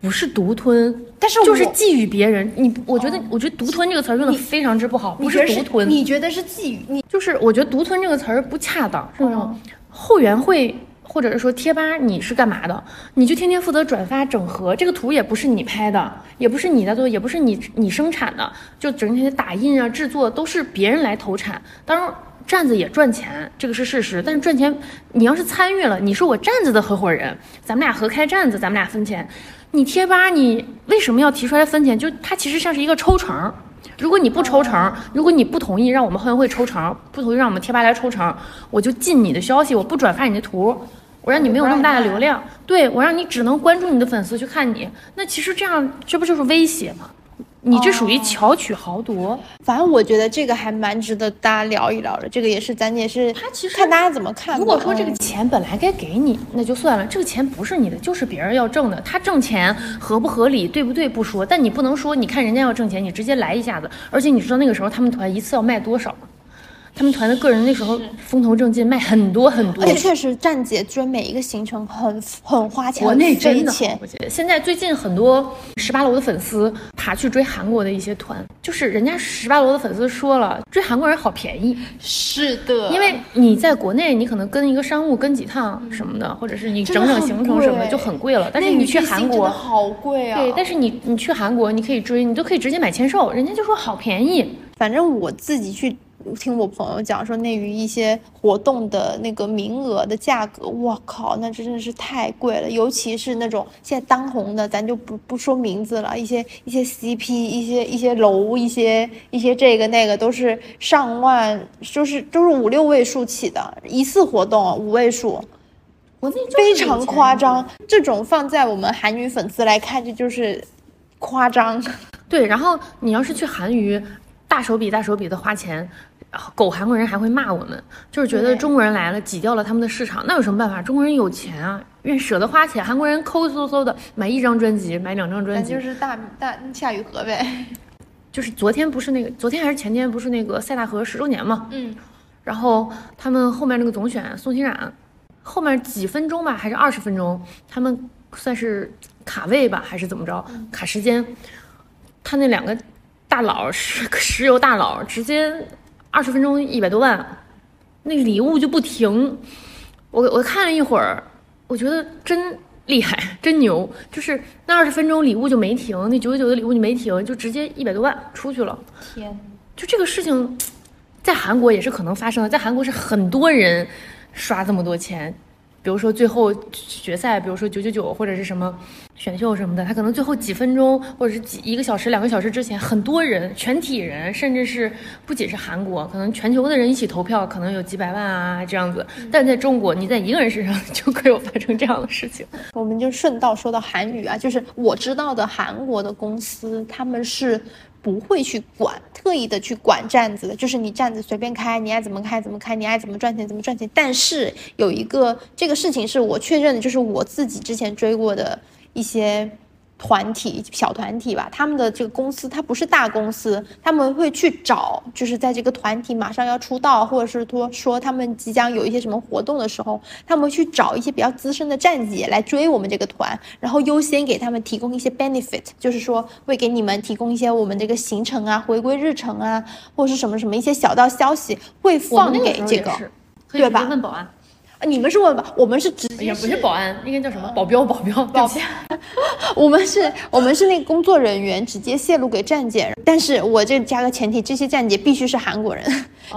不是独吞，但是就是觊觎别人。你我觉得，我觉得“独吞”这个词儿用的非常之不好。不是独吞，你觉得是觊觎？你就是我觉得“独吞”这个词儿不恰当。是种后援会或者是说贴吧，你是干嘛的？你就天天负责转发整合，这个图也不是你拍的，也不是你在做，也不是你你生产的，就整天打印啊、制作都是别人来投产。当然站子也赚钱，这个是事实。但是赚钱，你要是参与了，你是我站子的合伙人，咱们俩合开站子，咱们俩分钱。你贴吧，你为什么要提出来分钱？就它其实像是一个抽成，如果你不抽成，如果你不同意让我们后援会抽成，不同意让我们贴吧来抽成，我就禁你的消息，我不转发你的图，我让你没有那么大的流量，对我让你只能关注你的粉丝去看你，那其实这样这不就是威胁吗？你这属于巧取豪夺，反正我觉得这个还蛮值得大家聊一聊的。这个也是咱也是，他其实看大家怎么看。如果说这个钱本来该给你，那就算了。这个钱不是你的，就是别人要挣的。他挣钱合不合理，对不对不说，但你不能说，你看人家要挣钱，你直接来一下子。而且你知道那个时候他们团一次要卖多少吗？他们团的个人那时候风头正劲，卖很多很多。而且确实，站姐追每一个行程很很花钱，国内真的钱。现在最近很多十八楼的粉丝爬去追韩国的一些团，就是人家十八楼的粉丝说了，追韩国人好便宜。是的，因为你在国内，你可能跟一个商务跟几趟什么的，或者是你整整行程什么的就很贵了。但是你去韩国好贵啊。对，但是你你去韩国，你可以追，你都可以直接买签售，人家就说好便宜。反正我自己去。听我朋友讲说，内娱一些活动的那个名额的价格，我靠，那真的是太贵了。尤其是那种现在当红的，咱就不不说名字了，一些一些 CP，一些一些楼，一些一些这个那个，都是上万，就是都是五六位数起的，一次活动五位数，非常夸张。这种放在我们韩娱粉丝来看，这就是夸张。对，然后你要是去韩娱，大手笔大手笔的花钱。狗韩国人还会骂我们，就是觉得中国人来了挤掉了他们的市场，那有什么办法？中国人有钱啊，愿舍得花钱。韩国人抠抠搜搜的买一张专辑，买两张专辑，就是大大夏雨荷呗。就是昨天不是那个，昨天还是前天不是那个塞纳河十周年嘛？嗯。然后他们后面那个总选宋欣冉，后面几分钟吧，还是二十分钟，他们算是卡位吧，还是怎么着？卡时间。他那两个大佬石石油大佬直接。二十分钟一百多万，那礼物就不停。我我看了一会儿，我觉得真厉害，真牛。就是那二十分钟礼物就没停，那九九九的礼物就没停，就直接一百多万出去了。天，就这个事情，在韩国也是可能发生的。在韩国是很多人刷这么多钱。比如说最后决赛，比如说九九九或者是什么选秀什么的，他可能最后几分钟或者是几一个小时、两个小时之前，很多人、全体人，甚至是不仅是韩国，可能全球的人一起投票，可能有几百万啊这样子。但在中国，你在一个人身上就可以发生这样的事情。我们就顺道说到韩语啊，就是我知道的韩国的公司，他们是不会去管，特意的去管站子的，就是你站子随便开，你爱怎么开怎么开，你爱怎么赚钱怎么赚钱。但是有一个这个事情是我确认的，就是我自己之前追过的一些。团体小团体吧，他们的这个公司它不是大公司，他们会去找，就是在这个团体马上要出道，或者是说说他们即将有一些什么活动的时候，他们去找一些比较资深的站姐来追我们这个团，然后优先给他们提供一些 benefit，就是说会给你们提供一些我们这个行程啊、回归日程啊，或者是什么什么一些小道消息会放给这个，对吧？问保安。你们是问吧？我们是直接不是保安，应该叫什么？保镖，保镖，保镖。我们是，我们是那个工作人员，直接泄露给站姐。但是我这加个前提，这些站姐必须是韩国人，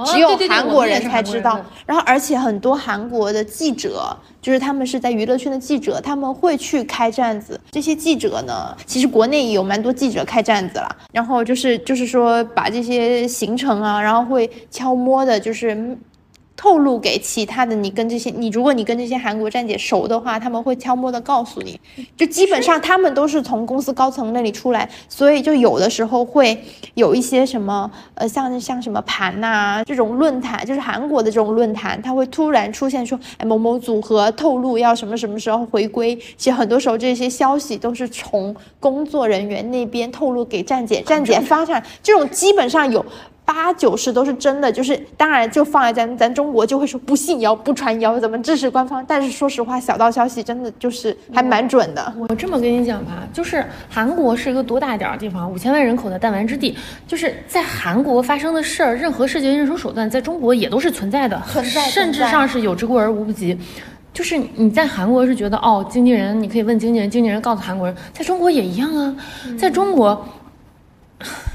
只有韩国人才知道。然后，而且很多韩国的记者，就是他们是在娱乐圈的记者，他们会去开站子。这些记者呢，其实国内也有蛮多记者开站子了。然后就是，就是说把这些行程啊，然后会悄摸的，就是。透露给其他的你跟这些你，如果你跟这些韩国站姐熟的话，他们会悄摸的告诉你，就基本上他们都是从公司高层那里出来，所以就有的时候会有一些什么呃像像什么盘呐这种论坛，就是韩国的这种论坛，他会突然出现说，哎某某组合透露要什么什么时候回归，其实很多时候这些消息都是从工作人员那边透露给站姐，站姐发上，这种基本上有。八九十都是真的，就是当然就放在咱咱中国就会说不信谣不传谣，咱们支持官方？但是说实话，小道消息真的就是还蛮准的。我这么跟你讲吧，就是韩国是一个多大点儿的地方，五千万人口的弹丸之地，就是在韩国发生的事儿，任何事情、任何手段，在中国也都是存在的，存在，甚至上是有之过而无不及。就是你在韩国是觉得哦，经纪人你可以问经纪人，经纪人告诉韩国人，在中国也一样啊，在中国。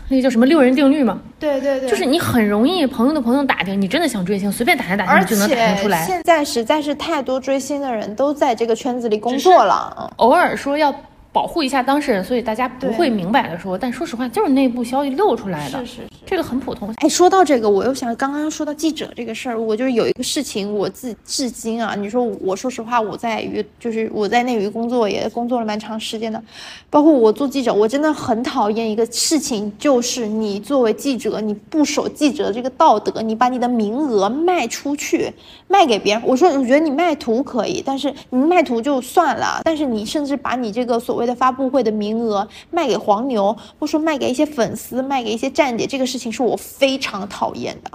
那个叫什么六人定律嘛？对对对，就是你很容易朋友的朋友打听，你真的想追星，随便打听打听就能打听出来。现在实在是太多追星的人都在这个圈子里工作了，偶尔说要。保护一下当事人，所以大家不会明摆的说。但说实话，就是内部消息漏出来的，是是是，这个很普通。哎，说到这个，我又想刚刚说到记者这个事儿，我就是有一个事情，我自至今啊，你说我说实话，我在娱就是我在内娱工作也工作了蛮长时间的，包括我做记者，我真的很讨厌一个事情，就是你作为记者，你不守记者这个道德，你把你的名额卖出去，卖给别人。我说，我觉得你卖图可以，但是你卖图就算了，但是你甚至把你这个所谓的发布会的名额卖给黄牛，或说卖给一些粉丝，卖给一些站姐，这个事情是我非常讨厌的。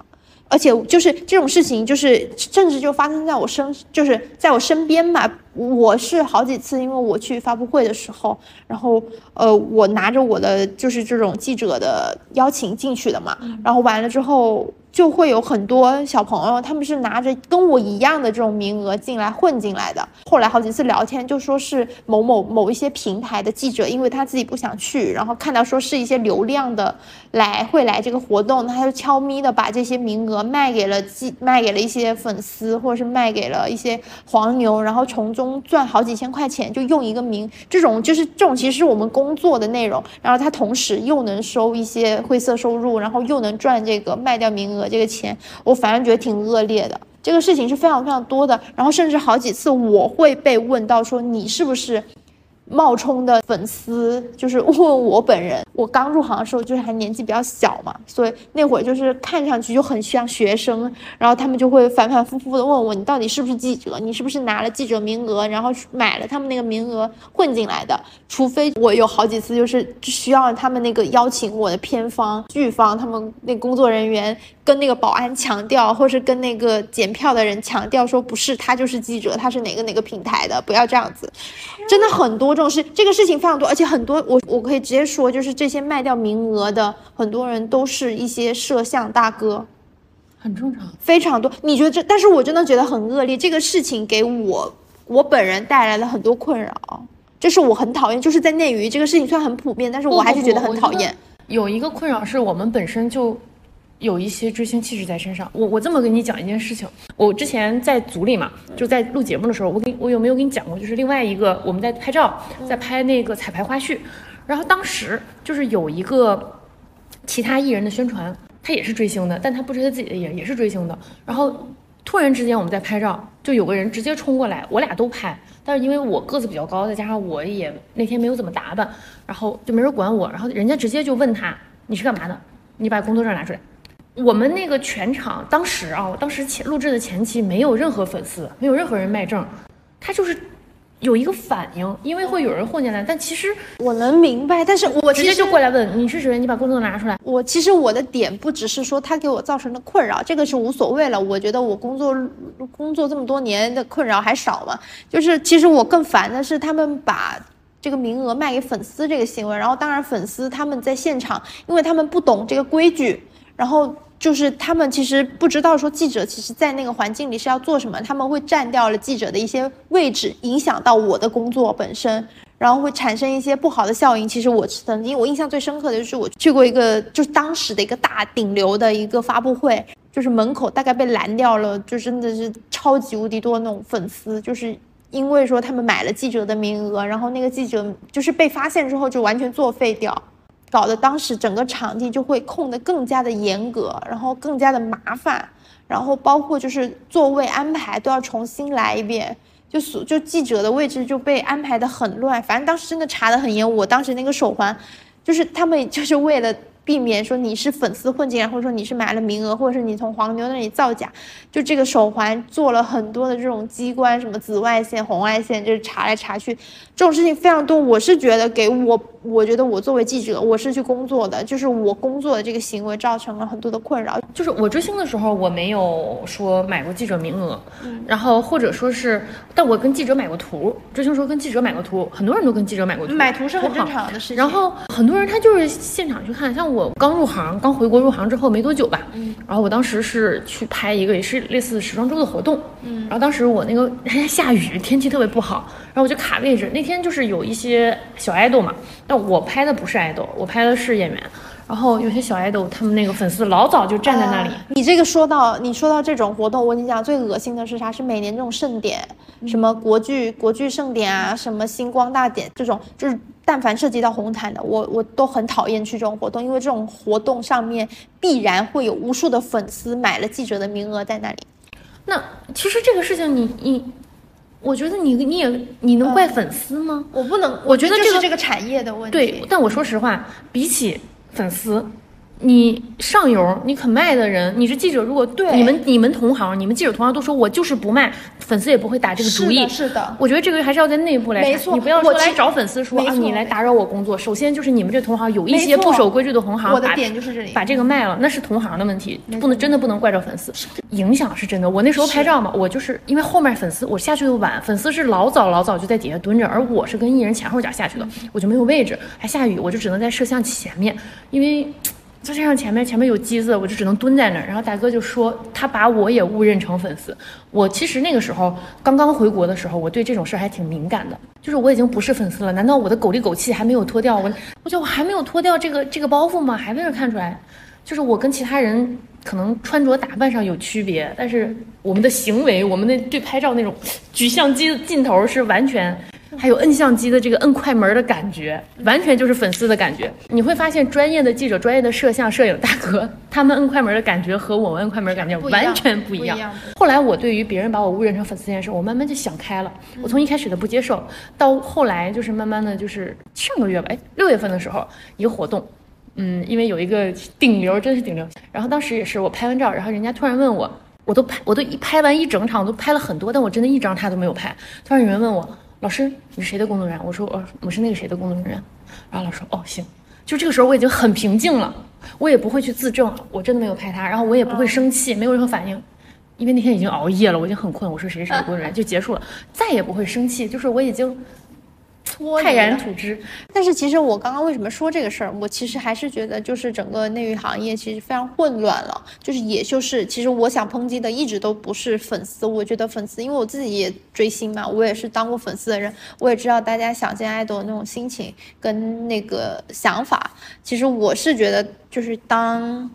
而且就是这种事情，就是甚至就发生在我身，就是在我身边嘛。我是好几次，因为我去发布会的时候，然后呃，我拿着我的就是这种记者的邀请进去的嘛。然后完了之后。就会有很多小朋友，他们是拿着跟我一样的这种名额进来混进来的。后来好几次聊天，就说是某某某一些平台的记者，因为他自己不想去，然后看到说是一些流量的来会来这个活动，他就悄咪的把这些名额卖给了记卖给了一些粉丝，或者是卖给了一些黄牛，然后从中赚好几千块钱，就用一个名，这种就是这种其实是我们工作的内容，然后他同时又能收一些灰色收入，然后又能赚这个卖掉名额。这个钱，我反正觉得挺恶劣的。这个事情是非常非常多的，然后甚至好几次我会被问到说你是不是。冒充的粉丝就是问我本人，我刚入行的时候就是还年纪比较小嘛，所以那会儿就是看上去就很像学生，然后他们就会反反复复的问我，你到底是不是记者？你是不是拿了记者名额，然后买了他们那个名额混进来的？除非我有好几次就是需要他们那个邀请我的片方、剧方，他们那工作人员跟那个保安强调，或是跟那个检票的人强调说，不是他就是记者，他是哪个哪个平台的，不要这样子，真的很多。这种事，这个事情非常多，而且很多，我我可以直接说，就是这些卖掉名额的很多人都是一些摄像大哥，很正常，非常多。你觉得这？但是我真的觉得很恶劣，这个事情给我我本人带来了很多困扰，这是我很讨厌。就是在内娱这个事情虽然很普遍，但是我还是觉得很讨厌。有一个困扰是我们本身就。有一些追星气质在身上。我我这么跟你讲一件事情，我之前在组里嘛，就在录节目的时候，我给我有没有跟你讲过？就是另外一个我们在拍照，在拍那个彩排花絮，然后当时就是有一个其他艺人的宣传，他也是追星的，但他不是他自己的艺人，也是追星的。然后突然之间我们在拍照，就有个人直接冲过来，我俩都拍，但是因为我个子比较高，再加上我也那天没有怎么打扮，然后就没人管我，然后人家直接就问他。你是干嘛的？你把工作证拿出来。我们那个全场当时啊，我当时前录制的前期没有任何粉丝，没有任何人卖证，他就是有一个反应，因为会有人混进来，但其实我能明白，但是我直接就过来问你是谁，你把工作证拿出来。我其实我的点不只是说他给我造成的困扰，这个是无所谓了。我觉得我工作工作这么多年的困扰还少吗？就是其实我更烦的是他们把。这个名额卖给粉丝这个行为，然后当然粉丝他们在现场，因为他们不懂这个规矩，然后就是他们其实不知道说记者其实在那个环境里是要做什么，他们会占掉了记者的一些位置，影响到我的工作本身，然后会产生一些不好的效应。其实我曾经我印象最深刻的就是我去过一个就是当时的一个大顶流的一个发布会，就是门口大概被拦掉了，就真的是超级无敌多那种粉丝，就是。因为说他们买了记者的名额，然后那个记者就是被发现之后就完全作废掉，搞得当时整个场地就会控得更加的严格，然后更加的麻烦，然后包括就是座位安排都要重新来一遍，就所就记者的位置就被安排的很乱，反正当时真的查得很严。我当时那个手环，就是他们就是为了。避免说你是粉丝混进来，或者说你是买了名额，或者是你从黄牛那里造假，就这个手环做了很多的这种机关，什么紫外线、红外线，就是查来查去，这种事情非常多。我是觉得给我，我觉得我作为记者，我是去工作的，就是我工作的这个行为造成了很多的困扰。就是我追星的时候，我没有说买过记者名额，然后或者说是，但我跟记者买过图，追星时候跟记者买过图，很多人都跟记者买过图，买图是很正常的事情。然后很多人他就是现场去看，像我。刚入行，刚回国入行之后没多久吧，嗯，然后我当时是去拍一个也是类似时装周的活动，嗯，然后当时我那个还下雨，天气特别不好，然后我就卡位置。那天就是有一些小爱豆嘛，但我拍的不是爱豆，我拍的是演员。然后有些小爱豆，他们那个粉丝老早就站在那里。你这个说到你说到这种活动，我跟你讲，最恶心的是啥？是每年这种盛典，什么国剧国剧盛典啊，什么星光大典这种，就是但凡涉及到红毯的，我我都很讨厌去这种活动，因为这种活动上面必然会有无数的粉丝买了记者的名额在那里。那其实这个事情，你你，我觉得你你也你能怪粉丝吗？我不能，我觉得这是这个产业的问题。对，但我说实话，比起。粉丝。你上游，你肯卖的人，你是记者。如果对你们你们同行，你们记者同行都说我就是不卖，粉丝也不会打这个主意。是的，我觉得这个还是要在内部来。没错，你不要说来找粉丝说啊，你来打扰我工作。首先就是你们这同行有一些不守规矩的同行，我的点就是这里，把这个卖了，那是同行的问题，不能真的不能怪着粉丝。影响是真的。我那时候拍照嘛，我就是因为后面粉丝我下去的晚，粉丝是老早老早就在底下蹲着，而我是跟艺人前后脚下去的，我就没有位置，还下雨，我就只能在摄像前面，因为。再加上前面，前面有机子，我就只能蹲在那儿。然后大哥就说，他把我也误认成粉丝。我其实那个时候刚刚回国的时候，我对这种事儿还挺敏感的。就是我已经不是粉丝了，难道我的狗里狗气还没有脱掉？我，我觉得我还没有脱掉这个这个包袱吗？还被人看出来？就是我跟其他人可能穿着打扮上有区别，但是我们的行为，我们的对拍照那种 举相机的镜头是完全。还有摁相机的这个摁快门的感觉，完全就是粉丝的感觉。你会发现，专业的记者、专业的摄像摄影大哥，他们摁快门的感觉和我们摁快门感觉完全不一样。后来我对于别人把我误认成粉丝这件事，我慢慢就想开了。我从一开始的不接受，到后来就是慢慢的就是上个月吧，哎，六月份的时候一个活动，嗯，因为有一个顶流，真是顶流。然后当时也是我拍完照，然后人家突然问我，我都拍，我都一拍完一整场，我都拍了很多，但我真的一张他都没有拍。突然有人问我。老师，你是谁的工作人员？我说，我，我是那个谁的工作人员。然后老师说，哦，行。就这个时候我已经很平静了，我也不会去自证，我真的没有拍他，然后我也不会生气，没有任何反应，因为那天已经熬夜了，我已经很困。我说谁谁谁的工作人员 就结束了，再也不会生气，就是我已经。泰然处之，但是其实我刚刚为什么说这个事儿？我其实还是觉得，就是整个内娱行业其实非常混乱了。就是也就是，其实我想抨击的一直都不是粉丝。我觉得粉丝，因为我自己也追星嘛，我也是当过粉丝的人，我也知道大家想见爱豆的那种心情跟那个想法。其实我是觉得，就是当，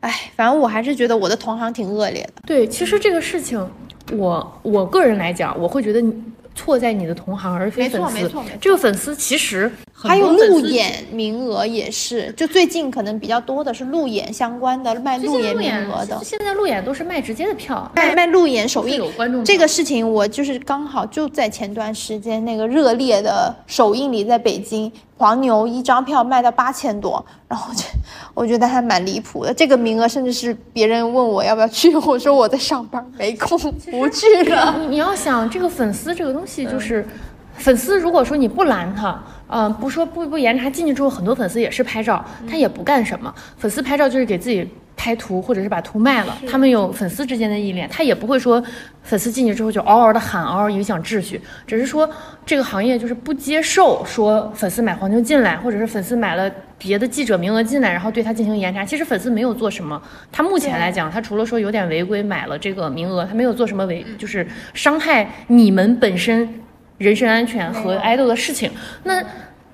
哎，反正我还是觉得我的同行挺恶劣的。对，其实这个事情，我我个人来讲，我会觉得你。错在你的同行，而非粉丝。这个粉丝其实还有路演名额也是，就最近可能比较多的是路演相关的卖路演名额的。现在路演都是卖直接的票，卖卖路演首映。这个事情我就是刚好就在前段时间那个热烈的首映里，在北京黄牛一张票卖到八千多，然后就我觉得还蛮离谱的。这个名额甚至是别人问我要不要去，我说我在上班没空不去了。你要想这个粉丝这个东西，就是粉丝如果说你不拦他。嗯，不说不不严查，进去之后很多粉丝也是拍照，他也不干什么。粉丝拍照就是给自己拍图，或者是把图卖了。他们有粉丝之间的依恋，他也不会说粉丝进去之后就嗷嗷的喊，嗷嗷影响秩序。只是说这个行业就是不接受说粉丝买黄牛进来，或者是粉丝买了别的记者名额进来，然后对他进行严查。其实粉丝没有做什么，他目前来讲，他除了说有点违规买了这个名额，他没有做什么违，就是伤害你们本身。人身安全和爱豆的事情，那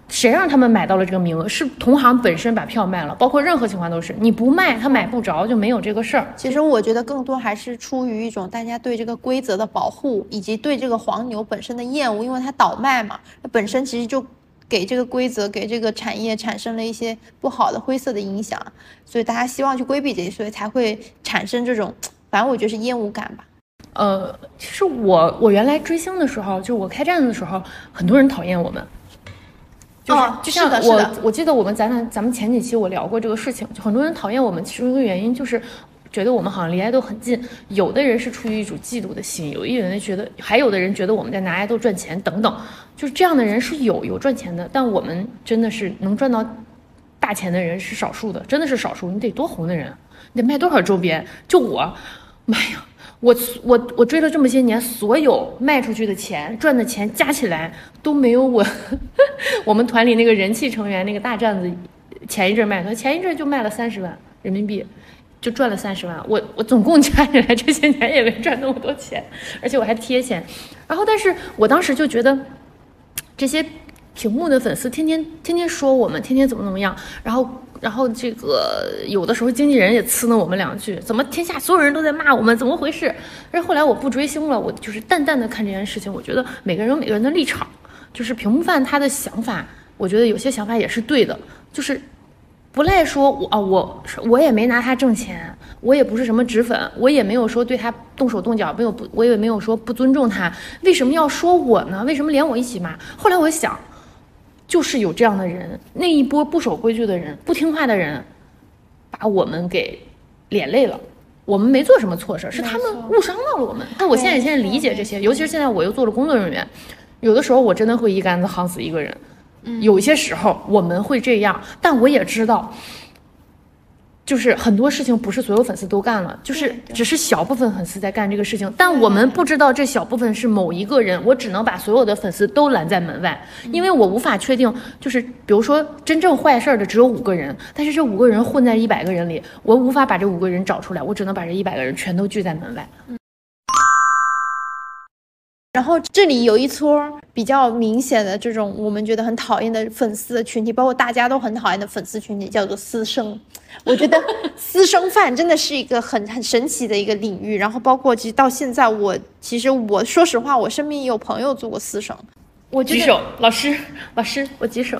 谁让他们买到了这个名额？是同行本身把票卖了，包括任何情况都是，你不卖他买不着，就没有这个事儿。其实我觉得更多还是出于一种大家对这个规则的保护，以及对这个黄牛本身的厌恶，因为它倒卖嘛，它本身其实就给这个规则、给这个产业产生了一些不好的灰色的影响，所以大家希望去规避这些，所以才会产生这种，反正我觉得是厌恶感吧。呃，其实我我原来追星的时候，就我开站的时候，很多人讨厌我们，就是就像我我记得我们咱俩咱们前几期我聊过这个事情，就很多人讨厌我们，其中一个原因就是觉得我们好像离爱豆很近，有的人是出于一种嫉妒的心，有一人觉得，还有的人觉得我们在拿爱豆赚钱等等，就是这样的人是有有赚钱的，但我们真的是能赚到大钱的人是少数的，真的是少数，你得多红的人，你得卖多少周边，就我，妈呀！我我我追了这么些年，所有卖出去的钱赚的钱加起来都没有我 我们团里那个人气成员那个大站子前一阵卖的，前一阵就卖了三十万人民币，就赚了三十万。我我总共加起来 这些年也没赚那么多钱，而且我还贴钱。然后，但是我当时就觉得这些屏幕的粉丝天天天天说我们，天天怎么怎么样，然后。然后这个有的时候经纪人也呲了我们两句，怎么天下所有人都在骂我们，怎么回事？但是后来我不追星了，我就是淡淡的看这件事情。我觉得每个人有每个人的立场，就是屏幕饭他的想法，我觉得有些想法也是对的，就是不赖说我啊，我我也没拿他挣钱，我也不是什么纸粉，我也没有说对他动手动脚，没有不，我也没有说不尊重他，为什么要说我呢？为什么连我一起骂？后来我想。就是有这样的人，那一波不守规矩的人、不听话的人，把我们给连累了。我们没做什么错事，是他们误伤到了我们。那我现在现在理解这些，尤其是现在我又做了工作人员，有的时候我真的会一竿子夯死一个人。有些时候我们会这样，但我也知道。就是很多事情不是所有粉丝都干了，就是只是小部分粉丝在干这个事情，但我们不知道这小部分是某一个人，我只能把所有的粉丝都拦在门外，因为我无法确定，就是比如说真正坏事儿的只有五个人，但是这五个人混在一百个人里，我无法把这五个人找出来，我只能把这一百个人全都拒在门外。然后这里有一撮比较明显的这种我们觉得很讨厌的粉丝的群体，包括大家都很讨厌的粉丝群体，叫做私生。我觉得私生饭真的是一个很很神奇的一个领域。然后包括其实到现在，我其实我说实话，我身边也有朋友做过私生。我举手，老师，老师，我举手。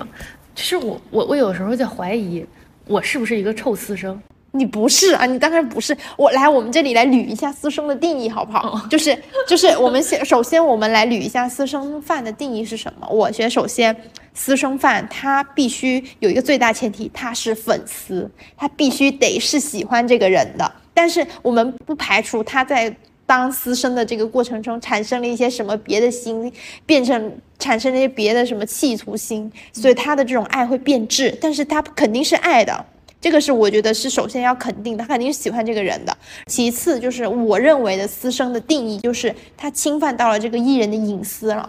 其实我我我有时候在怀疑，我是不是一个臭私生。你不是啊，你当然不是。我来，我们这里来捋一下私生的定义，好不好？就是就是，我们先首先我们来捋一下私生饭的定义是什么。我觉得首先，私生饭他必须有一个最大前提，他是粉丝，他必须得是喜欢这个人的。但是我们不排除他在当私生的这个过程中产生了一些什么别的心，变成产生了一些别的什么企图心，所以他的这种爱会变质，但是他肯定是爱的。这个是我觉得是首先要肯定的，他肯定是喜欢这个人的。其次就是我认为的私生的定义，就是他侵犯到了这个艺人的隐私了。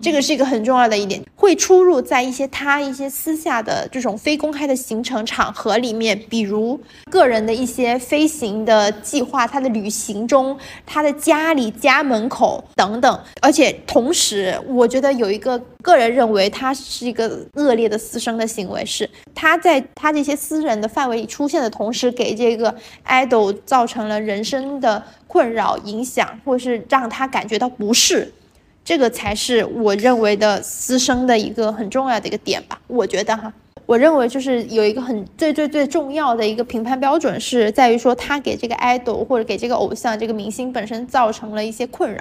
这个是一个很重要的一点，会出入在一些他一些私下的这种非公开的行程场合里面，比如个人的一些飞行的计划，他的旅行中，他的家里家门口等等。而且同时，我觉得有一个个人认为他是一个恶劣的私生的行为，是他在他这些私人的范围里出现的同时，给这个 idol 造成了人生的困扰、影响，或是让他感觉到不适。这个才是我认为的私生的一个很重要的一个点吧。我觉得哈，我认为就是有一个很最最最重要的一个评判标准是在于说他给这个 idol 或者给这个偶像这个明星本身造成了一些困扰，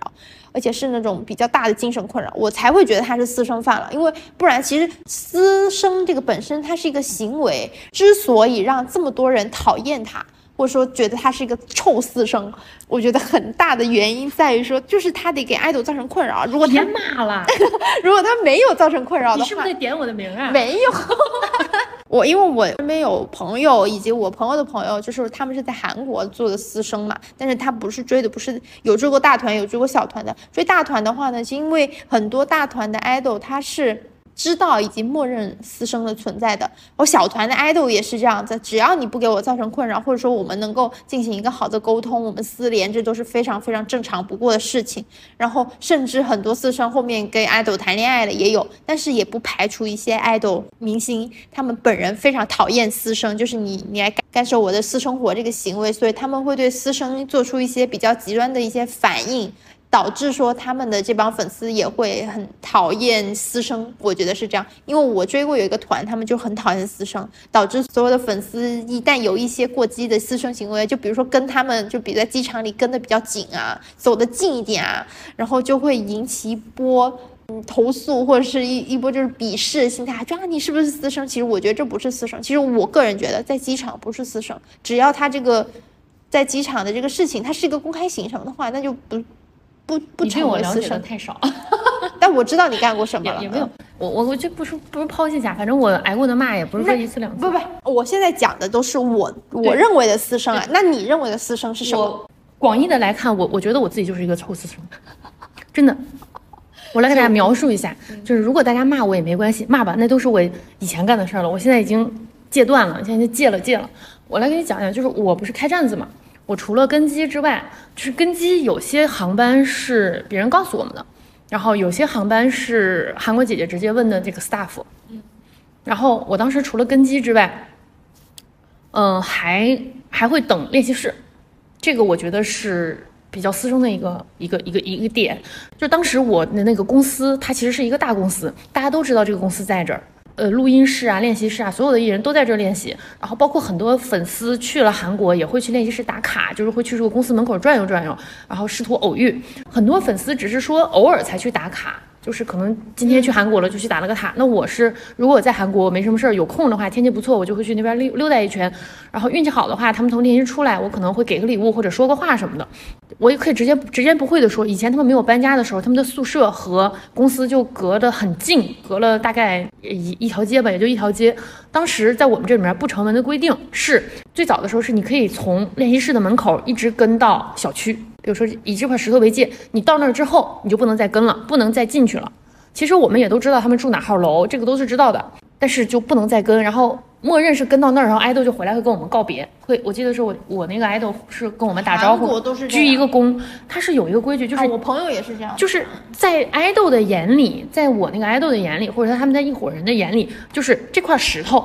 而且是那种比较大的精神困扰，我才会觉得他是私生饭了。因为不然，其实私生这个本身它是一个行为，之所以让这么多人讨厌他。或者说觉得他是一个臭私生，我觉得很大的原因在于说，就是他得给爱豆造成困扰。如果别骂了，如果他没有造成困扰的话，你是不是在点我的名啊？没有，我因为我身边有朋友以及我朋友的朋友，就是他们是在韩国做的私生嘛，但是他不是追的，不是有追过大团，有追过小团的。追大团的话呢，是因为很多大团的爱豆他是。知道以及默认私生的存在的，我小团的 idol 也是这样子，只要你不给我造成困扰，或者说我们能够进行一个好的沟通，我们私联，这都是非常非常正常不过的事情。然后甚至很多私生后面跟 idol 谈恋爱的也有，但是也不排除一些 idol 明星他们本人非常讨厌私生，就是你你来干干涉我的私生活这个行为，所以他们会对私生做出一些比较极端的一些反应。导致说他们的这帮粉丝也会很讨厌私生，我觉得是这样，因为我追过有一个团，他们就很讨厌私生，导致所有的粉丝一旦有一些过激的私生行为，就比如说跟他们就比在机场里跟的比较紧啊，走得近一点啊，然后就会引起一波嗯投诉或者是一一波就是鄙视心态，就啊你是不是私生？其实我觉得这不是私生，其实我个人觉得在机场不是私生，只要他这个在机场的这个事情，它是一个公开行程的话，那就不。不不成为私生太少，但我知道你干过什么了。也没有，我我我就不说不是抛弃下，反正我挨过的骂也不是说一次两次。不不，我现在讲的都是我我认为的私生啊。那你认为的私生是什么？广义的来看，我我觉得我自己就是一个臭私生，真的。我来给大家描述一下，就是如果大家骂我也没关系，骂吧，那都是我以前干的事儿了。我现在已经戒断了，现在就戒了戒了。我来给你讲讲，就是我不是开站子嘛。我除了跟机之外，就是跟机有些航班是别人告诉我们的，然后有些航班是韩国姐姐直接问的这个 staff。嗯，然后我当时除了跟机之外，嗯，还还会等练习室，这个我觉得是比较私生的一个一个一个一个点。就当时我的那个公司，它其实是一个大公司，大家都知道这个公司在这儿。呃，录音室啊，练习室啊，所有的艺人都在这练习，然后包括很多粉丝去了韩国也会去练习室打卡，就是会去这个公司门口转悠转悠，然后试图偶遇。很多粉丝只是说偶尔才去打卡。就是可能今天去韩国了，就去打了个卡。那我是如果我在韩国没什么事儿，有空的话，天气不错，我就会去那边溜溜达一圈。然后运气好的话，他们从练习室出来，我可能会给个礼物或者说个话什么的。我也可以直接直接不会的说，以前他们没有搬家的时候，他们的宿舍和公司就隔得很近，隔了大概一一条街吧，也就一条街。当时在我们这里面不成文的规定是，最早的时候是你可以从练习室的门口一直跟到小区。比如说以这块石头为界，你到那儿之后你就不能再跟了，不能再进去了。其实我们也都知道他们住哪号楼，这个都是知道的，但是就不能再跟。然后默认是跟到那儿，然后爱豆就回来会跟我们告别。会，我记得是我我那个爱豆是跟我们打招呼，鞠一个躬。他是有一个规矩，就是我朋友也是这样，就是在爱豆的眼里，在我那个爱豆的眼里，或者他们在一伙人的眼里，就是这块石头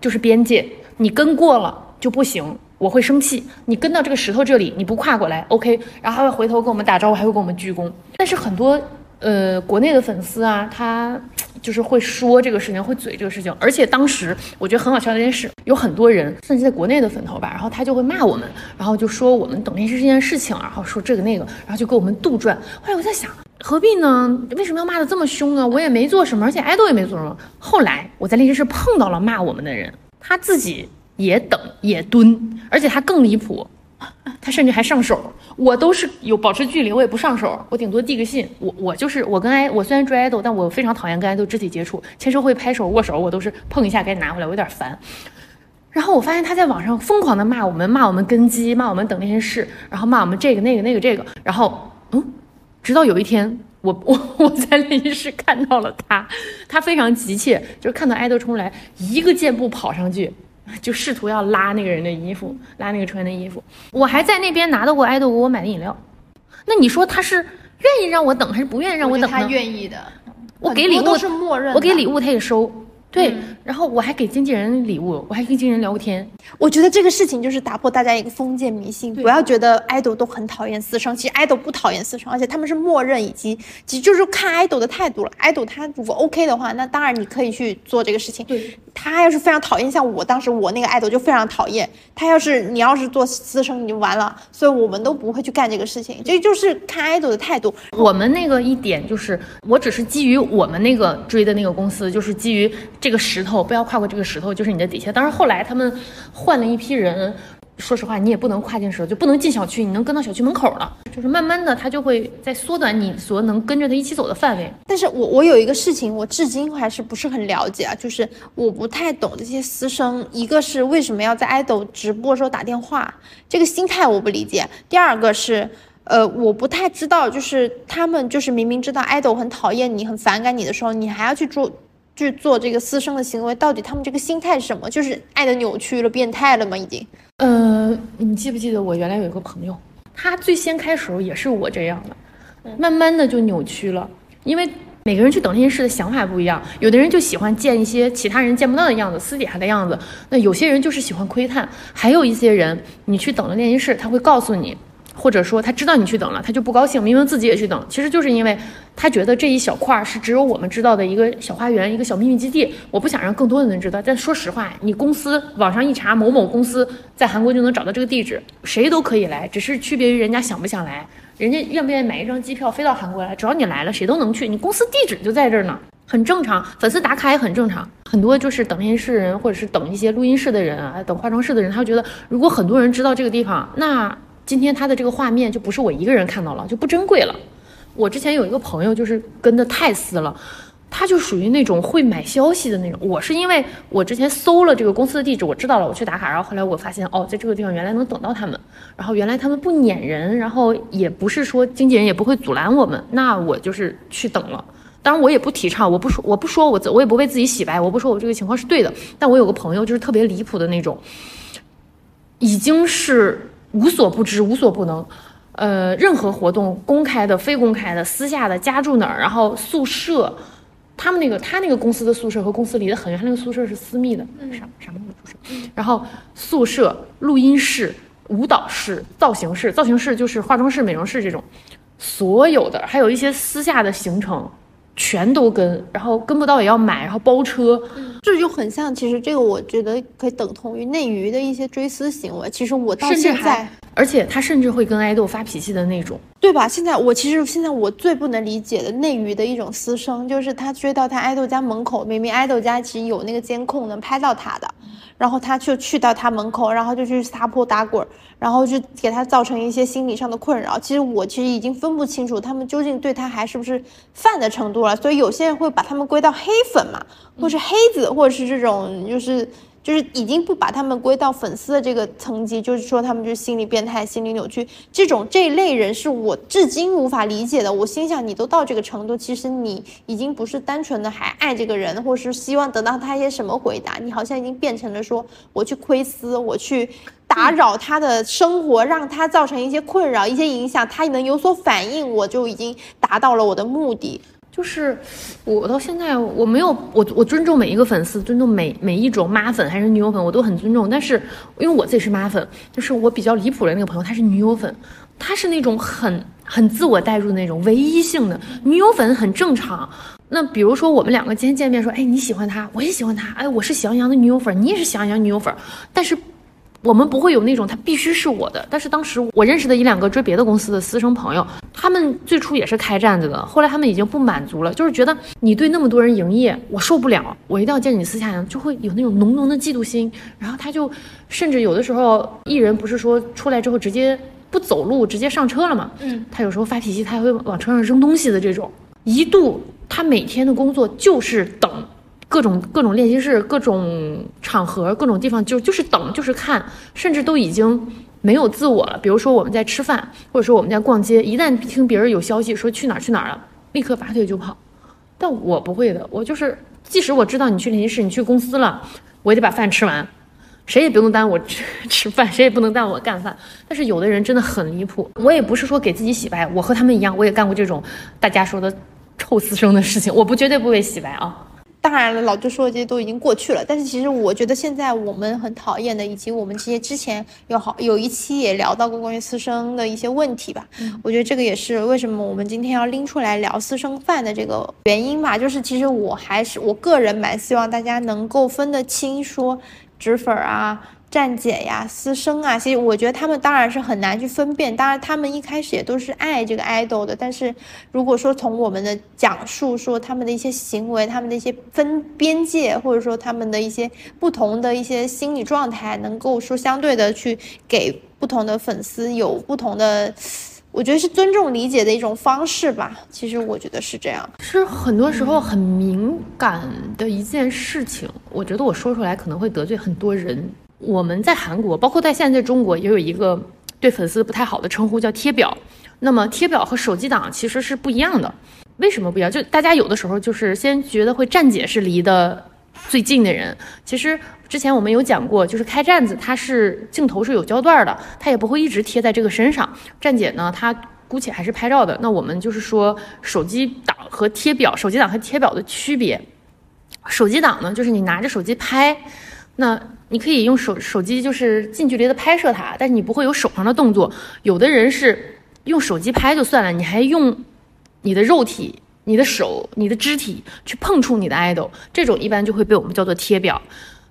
就是边界，你跟过了就不行。我会生气，你跟到这个石头这里，你不跨过来，OK，然后还会回头跟我们打招呼，还会跟我们鞠躬。但是很多呃国内的粉丝啊，他就是会说这个事情，会嘴这个事情。而且当时我觉得很好笑的一件事，有很多人甚至在国内的粉头吧，然后他就会骂我们，然后就说我们等练习这件事情，然后说这个那个，然后就给我们杜撰。后来我在想，何必呢？为什么要骂的这么凶啊？我也没做什么，而且爱豆也没做什么。后来我在练习室碰到了骂我们的人，他自己。也等也蹲，而且他更离谱，他甚至还上手。我都是有保持距离，我也不上手，我顶多递个信。我我就是我跟爱我虽然追爱豆，但我非常讨厌跟爱豆肢体接触，签售会拍手握手，我都是碰一下赶紧拿回来，我有点烦。然后我发现他在网上疯狂的骂我们，骂我们跟机，骂我们等练习室，然后骂我们这个那个那个这个。然后嗯，直到有一天，我我我在练习室看到了他，他非常急切，就是看到爱豆冲来，一个箭步跑上去。就试图要拉那个人的衣服，拉那个穿的衣服。我还在那边拿到过爱豆给我买的饮料。那你说他是愿意让我等，还是不愿意让我等呢？他愿意的。我给礼物是默认。我给礼物他也收，对，然后我还给经纪人礼物，我还跟经纪人聊过天。我觉得这个事情就是打破大家一个封建迷信，不要觉得爱豆都很讨厌私生，其实爱豆不讨厌私生，而且他们是默认以及其实就是看爱豆的态度了。爱豆他如果 OK 的话，那当然你可以去做这个事情。对，他要是非常讨厌，像我当时我那个爱豆就非常讨厌他，要是你要是做私生你就完了，所以我们都不会去干这个事情。这就是看爱豆的态度。我们那个一点就是，我只是基于我们那个追的那个公司，就是基于这个石头不要。跨过这个石头就是你的底线。当然后来他们换了一批人，说实话你也不能跨进石头，就不能进小区，你能跟到小区门口了。就是慢慢的他就会在缩短你所能跟着他一起走的范围。但是我我有一个事情，我至今还是不是很了解啊，就是我不太懂这些私生，一个是为什么要在爱豆直播的时候打电话，这个心态我不理解。第二个是，呃，我不太知道，就是他们就是明明知道爱豆很讨厌你、很反感你的时候，你还要去做。去做这个私生的行为，到底他们这个心态是什么？就是爱的扭曲了，变态了吗？已经。呃，你记不记得我原来有一个朋友，他最先开始也是我这样的，慢慢的就扭曲了。因为每个人去等这件事的想法不一样，有的人就喜欢见一些其他人见不到的样子，私底下的样子。那有些人就是喜欢窥探，还有一些人，你去等了练习室，他会告诉你。或者说他知道你去等了，他就不高兴，明明自己也去等，其实就是因为他觉得这一小块是只有我们知道的一个小花园，一个小秘密基地，我不想让更多的人知道。但说实话，你公司网上一查，某某公司在韩国就能找到这个地址，谁都可以来，只是区别于人家想不想来，人家愿不愿意买一张机票飞到韩国来，只要你来了，谁都能去，你公司地址就在这儿呢，很正常，粉丝打卡也很正常。很多就是等电视人，或者是等一些录音室的人啊，等化妆室的人，他会觉得如果很多人知道这个地方，那。今天他的这个画面就不是我一个人看到了，就不珍贵了。我之前有一个朋友就是跟的太私了，他就属于那种会买消息的那种。我是因为我之前搜了这个公司的地址，我知道了，我去打卡，然后后来我发现哦，在这个地方原来能等到他们，然后原来他们不撵人，然后也不是说经纪人也不会阻拦我们，那我就是去等了。当然我也不提倡，我不说我不说我我也不为自己洗白，我不说我这个情况是对的。但我有个朋友就是特别离谱的那种，已经是。无所不知，无所不能，呃，任何活动，公开的、非公开的、私下的，家住哪儿，然后宿舍，他们那个他那个公司的宿舍和公司离得很远，他那个宿舍是私密的，啥啥么宿舍，然后宿舍、录音室、舞蹈室、造型室，造型室就是化妆室、美容室这种，所有的，还有一些私下的行程。全都跟，然后跟不到也要买，然后包车，这就很像。其实这个我觉得可以等同于内娱的一些追思行为。其实我到现在，而且他甚至会跟爱豆发脾气的那种，对吧？现在我其实现在我最不能理解的内娱的一种私生，就是他追到他爱豆家门口，明明爱豆家其实有那个监控能拍到他的。然后他就去到他门口，然后就去撒泼打滚，然后就给他造成一些心理上的困扰。其实我其实已经分不清楚他们究竟对他还是不是犯的程度了。所以有些人会把他们归到黑粉嘛，或是黑子，或者是这种就是。就是已经不把他们归到粉丝的这个层级，就是说他们就是心理变态、心理扭曲这种这一类人是我至今无法理解的。我心想，你都到这个程度，其实你已经不是单纯的还爱这个人，或是希望得到他一些什么回答，你好像已经变成了说我去窥私，我去打扰他的生活，让他造成一些困扰、一些影响，他能有所反应，我就已经达到了我的目的。就是我到现在我没有我我尊重每一个粉丝，尊重每每一种妈粉还是女友粉，我都很尊重。但是因为我自己是妈粉，就是我比较离谱的那个朋友，他是女友粉，他是那种很很自我代入的那种唯一性的女友粉，很正常。那比如说我们两个今天见面说，哎你喜欢他，我也喜欢他，哎我是喜羊羊的女友粉，你也是喜羊羊女友粉，但是。我们不会有那种他必须是我的，但是当时我认识的一两个追别的公司的私生朋友，他们最初也是开站子的，后来他们已经不满足了，就是觉得你对那么多人营业，我受不了，我一定要见你私下，就会有那种浓浓的嫉妒心，然后他就甚至有的时候艺人不是说出来之后直接不走路直接上车了嘛，嗯，他有时候发脾气，他还会往车上扔东西的这种，一度他每天的工作就是等。各种各种练习室，各种场合，各种地方，就就是等，就是看，甚至都已经没有自我了。比如说我们在吃饭，或者说我们在逛街，一旦听别人有消息说去哪儿去哪儿了，立刻拔腿就跑。但我不会的，我就是即使我知道你去练习室，你去公司了，我也得把饭吃完，谁也不用耽误我 吃吃饭，谁也不能耽误我干饭。但是有的人真的很离谱，我也不是说给自己洗白，我和他们一样，我也干过这种大家说的臭私生的事情，我不绝对不会洗白啊。当然了，老周说的这些都已经过去了。但是其实我觉得现在我们很讨厌的，以及我们这些之前有好有一期也聊到过关于私生的一些问题吧。我觉得这个也是为什么我们今天要拎出来聊私生饭的这个原因吧。就是其实我还是我个人蛮希望大家能够分得清，说脂粉啊。站姐呀，私生啊，其实我觉得他们当然是很难去分辨。当然，他们一开始也都是爱这个 idol 的。但是，如果说从我们的讲述说他们的一些行为、他们的一些分边界，或者说他们的一些不同的一些心理状态，能够说相对的去给不同的粉丝有不同的，我觉得是尊重理解的一种方式吧。其实我觉得是这样，是很多时候很敏感的一件事情。我觉得我说出来可能会得罪很多人。我们在韩国，包括在现在中国，也有一个对粉丝不太好的称呼，叫贴表。那么贴表和手机党其实是不一样的。为什么不一样？就大家有的时候就是先觉得会站姐是离的最近的人。其实之前我们有讲过，就是开站子，它是镜头是有焦段的，它也不会一直贴在这个身上。站姐呢，她姑且还是拍照的。那我们就是说，手机党和贴表，手机党和贴表的区别。手机党呢，就是你拿着手机拍，那。你可以用手手机，就是近距离的拍摄它，但是你不会有手上的动作。有的人是用手机拍就算了，你还用你的肉体、你的手、你的肢体去碰触你的 idol，这种一般就会被我们叫做贴表。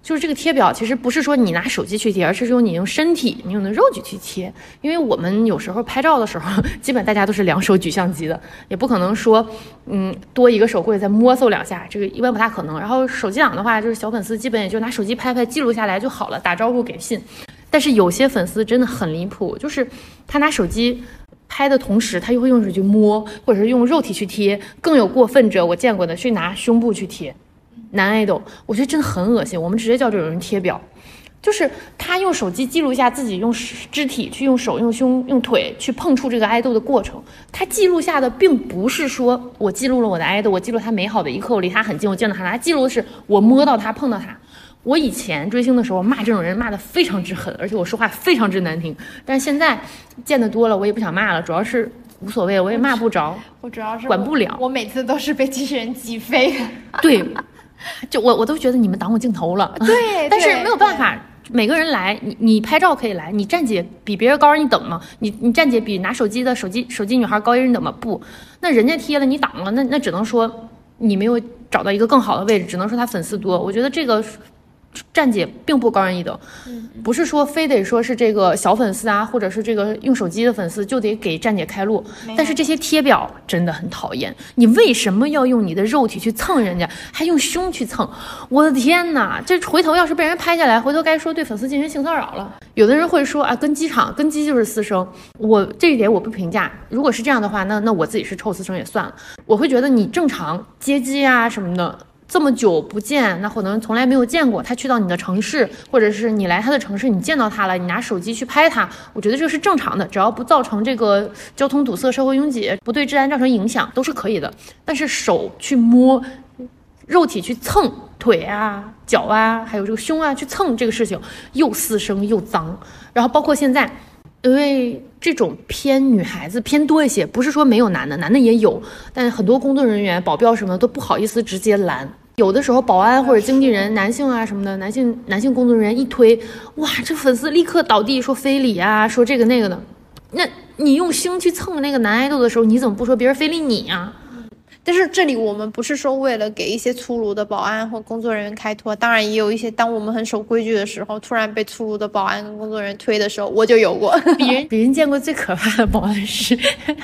就是这个贴表，其实不是说你拿手机去贴，而是说你用身体、你用的肉体去贴。因为我们有时候拍照的时候，基本大家都是两手举相机的，也不可能说，嗯，多一个手或者再摸搜两下，这个一般不大可能。然后手机党的话，就是小粉丝基本也就拿手机拍拍，记录下来就好了，打招呼给信。但是有些粉丝真的很离谱，就是他拿手机拍的同时，他又会用手去摸，或者是用肉体去贴。更有过分者，我见过的去拿胸部去贴。男爱豆，我觉得真的很恶心。我们直接叫这种人贴表，就是他用手机记录一下自己用肢体去用手、用胸、用腿去碰触这个爱豆的过程。他记录下的并不是说我记录了我的爱豆，我记录他美好的一刻，我离他很近，我见到他。他记录的是我摸到他、碰到他。我以前追星的时候骂这种人骂的非常之狠，而且我说话非常之难听。但是现在见得多了，我也不想骂了，主要是无所谓，我也骂不着。我主要是管不了，我每次都是被机器人挤飞。对。就我我都觉得你们挡我镜头了，对，但是没有办法，每个人来，你你拍照可以来，你站姐比别人高人一等吗？你你站姐比拿手机的手机手机女孩高一人等吗？不，那人家贴了你挡了，那那只能说你没有找到一个更好的位置，只能说他粉丝多。我觉得这个。站姐并不高人一等，不是说非得说是这个小粉丝啊，或者是这个用手机的粉丝就得给站姐开路。但是这些贴表真的很讨厌，你为什么要用你的肉体去蹭人家，还用胸去蹭？我的天哪！这回头要是被人拍下来，回头该说对粉丝进行性骚扰了。有的人会说啊，跟机场跟机就是私生，我这一点我不评价。如果是这样的话，那那我自己是臭私生也算了。我会觉得你正常接机啊什么的。这么久不见，那可能从来没有见过他去到你的城市，或者是你来他的城市，你见到他了，你拿手机去拍他，我觉得这是正常的，只要不造成这个交通堵塞、社会拥挤，不对治安造成影响，都是可以的。但是手去摸，肉体去蹭腿啊、脚啊，还有这个胸啊去蹭这个事情，又私生又脏。然后包括现在，因为这种偏女孩子偏多一些，不是说没有男的，男的也有，但很多工作人员、保镖什么的都不好意思直接拦。有的时候，保安或者经纪人，男性啊什么的，男性男性工作人员一推，哇，这粉丝立刻倒地说非礼啊，说这个那个的。那你用心去蹭那个男爱豆的时候，你怎么不说别人非礼你啊？但是这里我们不是说为了给一些粗鲁的保安或工作人员开脱，当然也有一些，当我们很守规矩的时候，突然被粗鲁的保安跟工作人员推的时候，我就有过。比人比人见过最可怕的保安是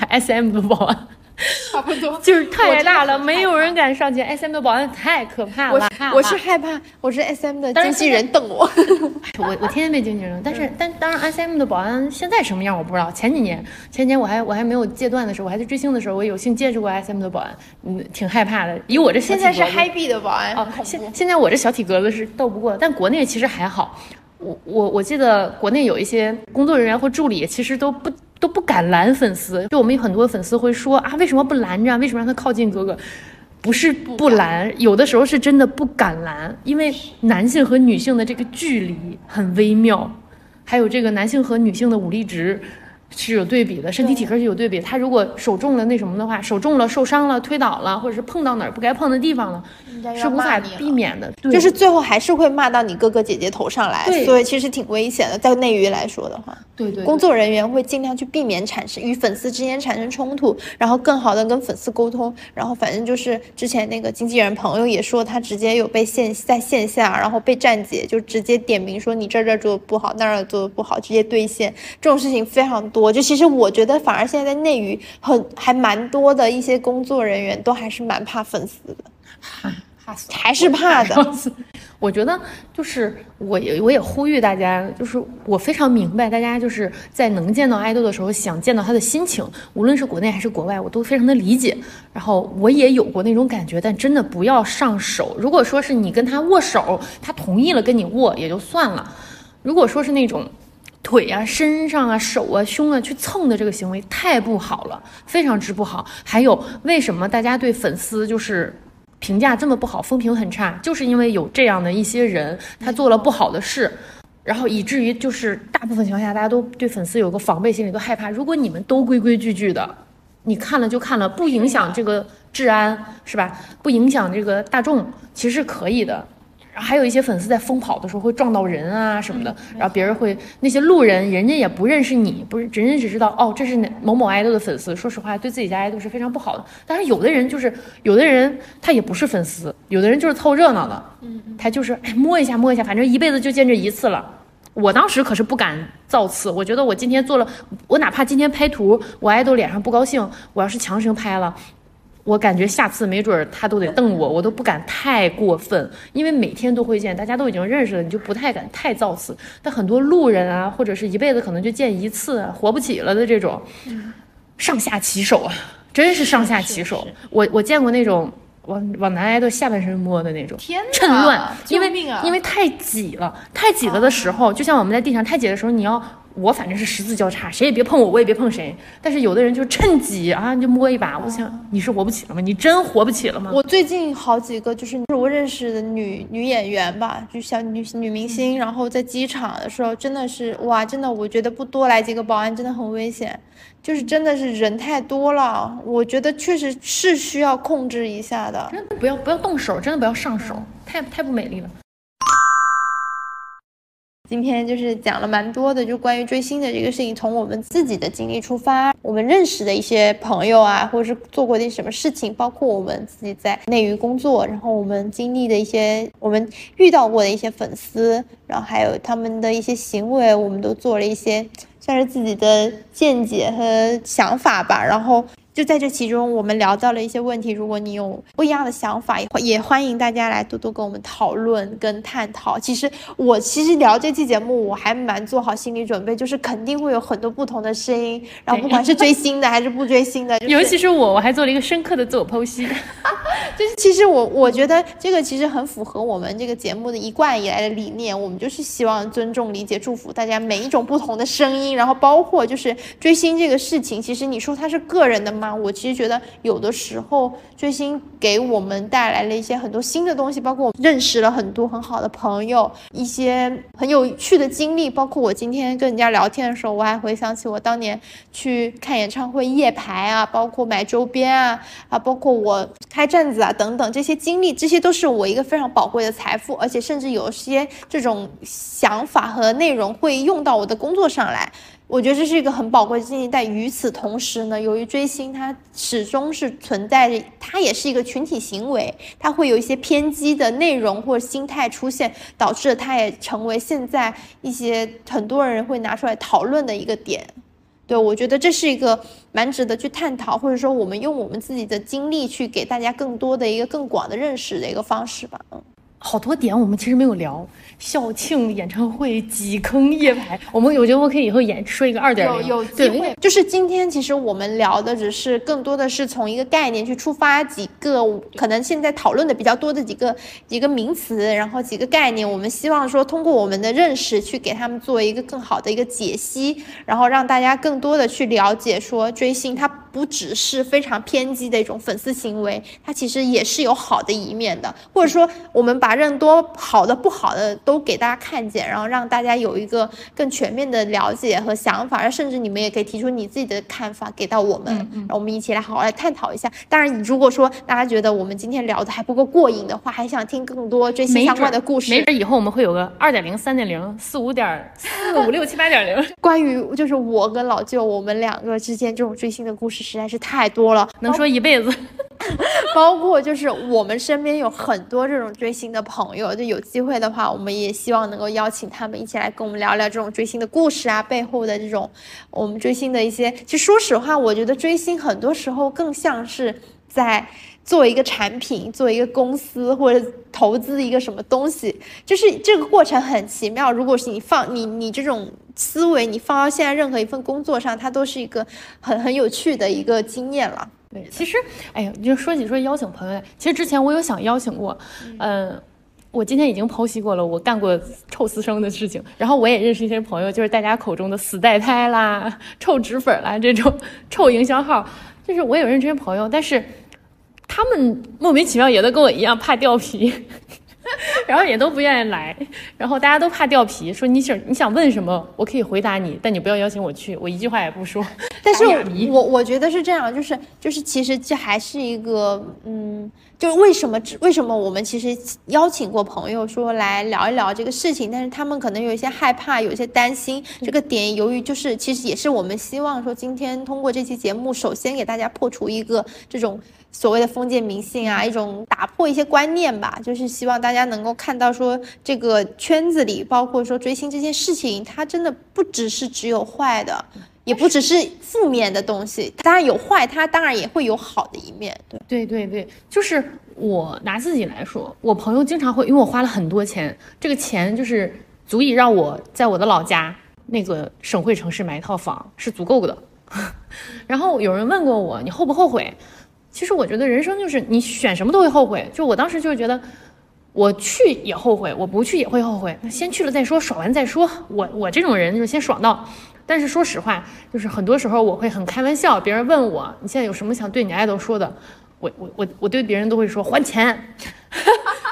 S M 的保安。差不多 就是太大了，没有人敢上前。S M 的保安太可怕了，我是害怕，我是 S M 的经纪人瞪我。我我天天被经纪人，但是但当然 S M 的保安现在什么样我不知道。前几年前几年我还我还没有戒断的时候，我还在追星的时候，我有幸见识过 S M 的保安，嗯，挺害怕的。以我这现在是嗨 B 的保安，现现在我这小体格子是斗不过，但国内其实还好。我我我记得国内有一些工作人员或助理，其实都不。都不敢拦粉丝，就我们有很多粉丝会说啊，为什么不拦着？为什么让他靠近哥哥？不是不拦，有的时候是真的不敢拦，因为男性和女性的这个距离很微妙，还有这个男性和女性的武力值是有对比的，身体体格是有对比。他如果手重了那什么的话，手重了受伤了、推倒了，或者是碰到哪儿不该碰的地方了，是无法避免的。就是最后还是会骂到你哥哥姐姐头上来，所以其实挺危险的。在内娱来说的话，对对，工作人员会尽量去避免产生与粉丝之间产生冲突，然后更好的跟粉丝沟通。然后反正就是之前那个经纪人朋友也说，他直接有被线在线下，然后被站姐就直接点名说你这这做的不好，那儿做的不好，直接兑现。这种事情非常多。就其实我觉得，反而现在在内娱很还蛮多的一些工作人员都还是蛮怕粉丝的，怕怕死，还是怕的。我觉得就是我也我也呼吁大家，就是我非常明白大家就是在能见到爱豆的时候想见到他的心情，无论是国内还是国外，我都非常的理解。然后我也有过那种感觉，但真的不要上手。如果说是你跟他握手，他同意了跟你握也就算了。如果说是那种。腿啊、身上啊、手啊、胸啊去蹭的这个行为太不好了，非常之不好。还有，为什么大家对粉丝就是评价这么不好，风评很差？就是因为有这样的一些人，他做了不好的事，然后以至于就是大部分情况下，大家都对粉丝有个防备心理，都害怕。如果你们都规规矩矩的，你看了就看了，不影响这个治安，是吧？不影响这个大众，其实是可以的。还有一些粉丝在疯跑的时候会撞到人啊什么的，然后别人会那些路人，人家也不认识你，不是人家只知道哦，这是哪某某爱豆的粉丝。说实话，对自己家爱豆是非常不好的。但是有的人就是，有的人他也不是粉丝，有的人就是凑热闹的，嗯，他就是哎摸一下摸一下，反正一辈子就见这一次了。我当时可是不敢造次，我觉得我今天做了，我哪怕今天拍图，我爱豆脸上不高兴，我要是强行拍了。我感觉下次没准儿他都得瞪我，我都不敢太过分，因为每天都会见，大家都已经认识了，你就不太敢太造次。但很多路人啊，或者是一辈子可能就见一次，活不起了的这种，上下其手啊，真是上下其手。我我见过那种往往男爱豆下半身摸的那种，趁乱，因为因为太挤了，太挤了的时候，就像我们在地上太挤的时候，你要。我反正是十字交叉，谁也别碰我，我也别碰谁。但是有的人就趁挤啊，你就摸一把。我想你是活不起了吗？你真活不起了吗？我最近好几个就是是我认识的女女演员吧，就小女女明星，然后在机场的时候真的是哇，真的我觉得不多来几个保安真的很危险，就是真的是人太多了，我觉得确实是需要控制一下的。真的不要不要动手，真的不要上手，太太不美丽了。今天就是讲了蛮多的，就关于追星的这个事情，从我们自己的经历出发，我们认识的一些朋友啊，或者是做过的什么事情，包括我们自己在内娱工作，然后我们经历的一些，我们遇到过的一些粉丝，然后还有他们的一些行为，我们都做了一些但是自己的见解和想法吧，然后。就在这其中，我们聊到了一些问题。如果你有不一样的想法，也也欢迎大家来多多跟我们讨论跟探讨。其实我其实聊这期节目，我还蛮做好心理准备，就是肯定会有很多不同的声音。然后不管是追星的还是不追星的，尤其是我，我还做了一个深刻的自我剖析。就是其实我我觉得这个其实很符合我们这个节目的一贯以来的理念。我们就是希望尊重、理解、祝福大家每一种不同的声音。然后包括就是追星这个事情，其实你说它是个人的吗？我其实觉得有的时候追星给我们带来了一些很多新的东西，包括我认识了很多很好的朋友，一些很有趣的经历。包括我今天跟人家聊天的时候，我还回想起我当年去看演唱会夜排啊，包括买周边啊，啊，包括我开站子啊等等这些经历，这些都是我一个非常宝贵的财富，而且甚至有些这种想法和内容会用到我的工作上来。我觉得这是一个很宝贵的经历，但与此同时呢，由于追星它始终是存在着，它也是一个群体行为，它会有一些偏激的内容或者心态出现，导致它也成为现在一些很多人会拿出来讨论的一个点。对我觉得这是一个蛮值得去探讨，或者说我们用我们自己的经历去给大家更多的一个更广的认识的一个方式吧。嗯，好多点我们其实没有聊。校庆演唱会挤坑夜排，我们我觉得我可以以后演说一个二点零，有有机会。就是今天其实我们聊的只是更多的是从一个概念去出发，几个可能现在讨论的比较多的几个几个名词，然后几个概念，我们希望说通过我们的认识去给他们做一个更好的一个解析，然后让大家更多的去了解说追星它。不只是非常偏激的一种粉丝行为，它其实也是有好的一面的。或者说，我们把任多好的、不好的都给大家看见，然后让大家有一个更全面的了解和想法。甚至你们也可以提出你自己的看法给到我们，让我们一起来好好来探讨一下。当然，你如果说大家觉得我们今天聊的还不够过瘾的话，还想听更多追星相关的故事，没准以后我们会有个二点零、三点零、四五点、四五六七八点零，关于就是我跟老舅我们两个之间这种追星的故事实在是太多了，能说一辈子。包括就是我们身边有很多这种追星的朋友，就有机会的话，我们也希望能够邀请他们一起来跟我们聊聊这种追星的故事啊，背后的这种我们追星的一些。其实说实话，我觉得追星很多时候更像是在做一个产品，做一个公司或者投资一个什么东西，就是这个过程很奇妙。如果是你放你你这种思维，你放到现在任何一份工作上，它都是一个很很有趣的一个经验了。对，其实，哎呀，就说起说邀请朋友，其实之前我有想邀请过，嗯，我今天已经剖析过了，我干过臭私生的事情，然后我也认识一些朋友，就是大家口中的死代胎啦、臭脂粉啦这种 臭营销号，就是我有认识些朋友，但是他们莫名其妙也都跟我一样怕掉皮。然后也都不愿意来，然后大家都怕掉皮，说你想你想问什么，我可以回答你，但你不要邀请我去，我一句话也不说。但是我我觉得是这样，就是就是其实这还是一个嗯，就是为什么为什么我们其实邀请过朋友说来聊一聊这个事情，但是他们可能有一些害怕，有一些担心这个点，由于就是其实也是我们希望说今天通过这期节目，首先给大家破除一个这种。所谓的封建迷信啊，一种打破一些观念吧，就是希望大家能够看到说这个圈子里，包括说追星这件事情，它真的不只是只有坏的，也不只是负面的东西。当然有坏，它当然也会有好的一面。对对对对，就是我拿自己来说，我朋友经常会，因为我花了很多钱，这个钱就是足以让我在我的老家那个省会城市买一套房是足够的。然后有人问过我，你后不后悔？其实我觉得人生就是你选什么都会后悔。就我当时就是觉得，我去也后悔，我不去也会后悔。先去了再说，爽完再说。我我这种人就是先爽到。但是说实话，就是很多时候我会很开玩笑，别人问我你现在有什么想对你爱豆说的，我我我我对别人都会说还钱，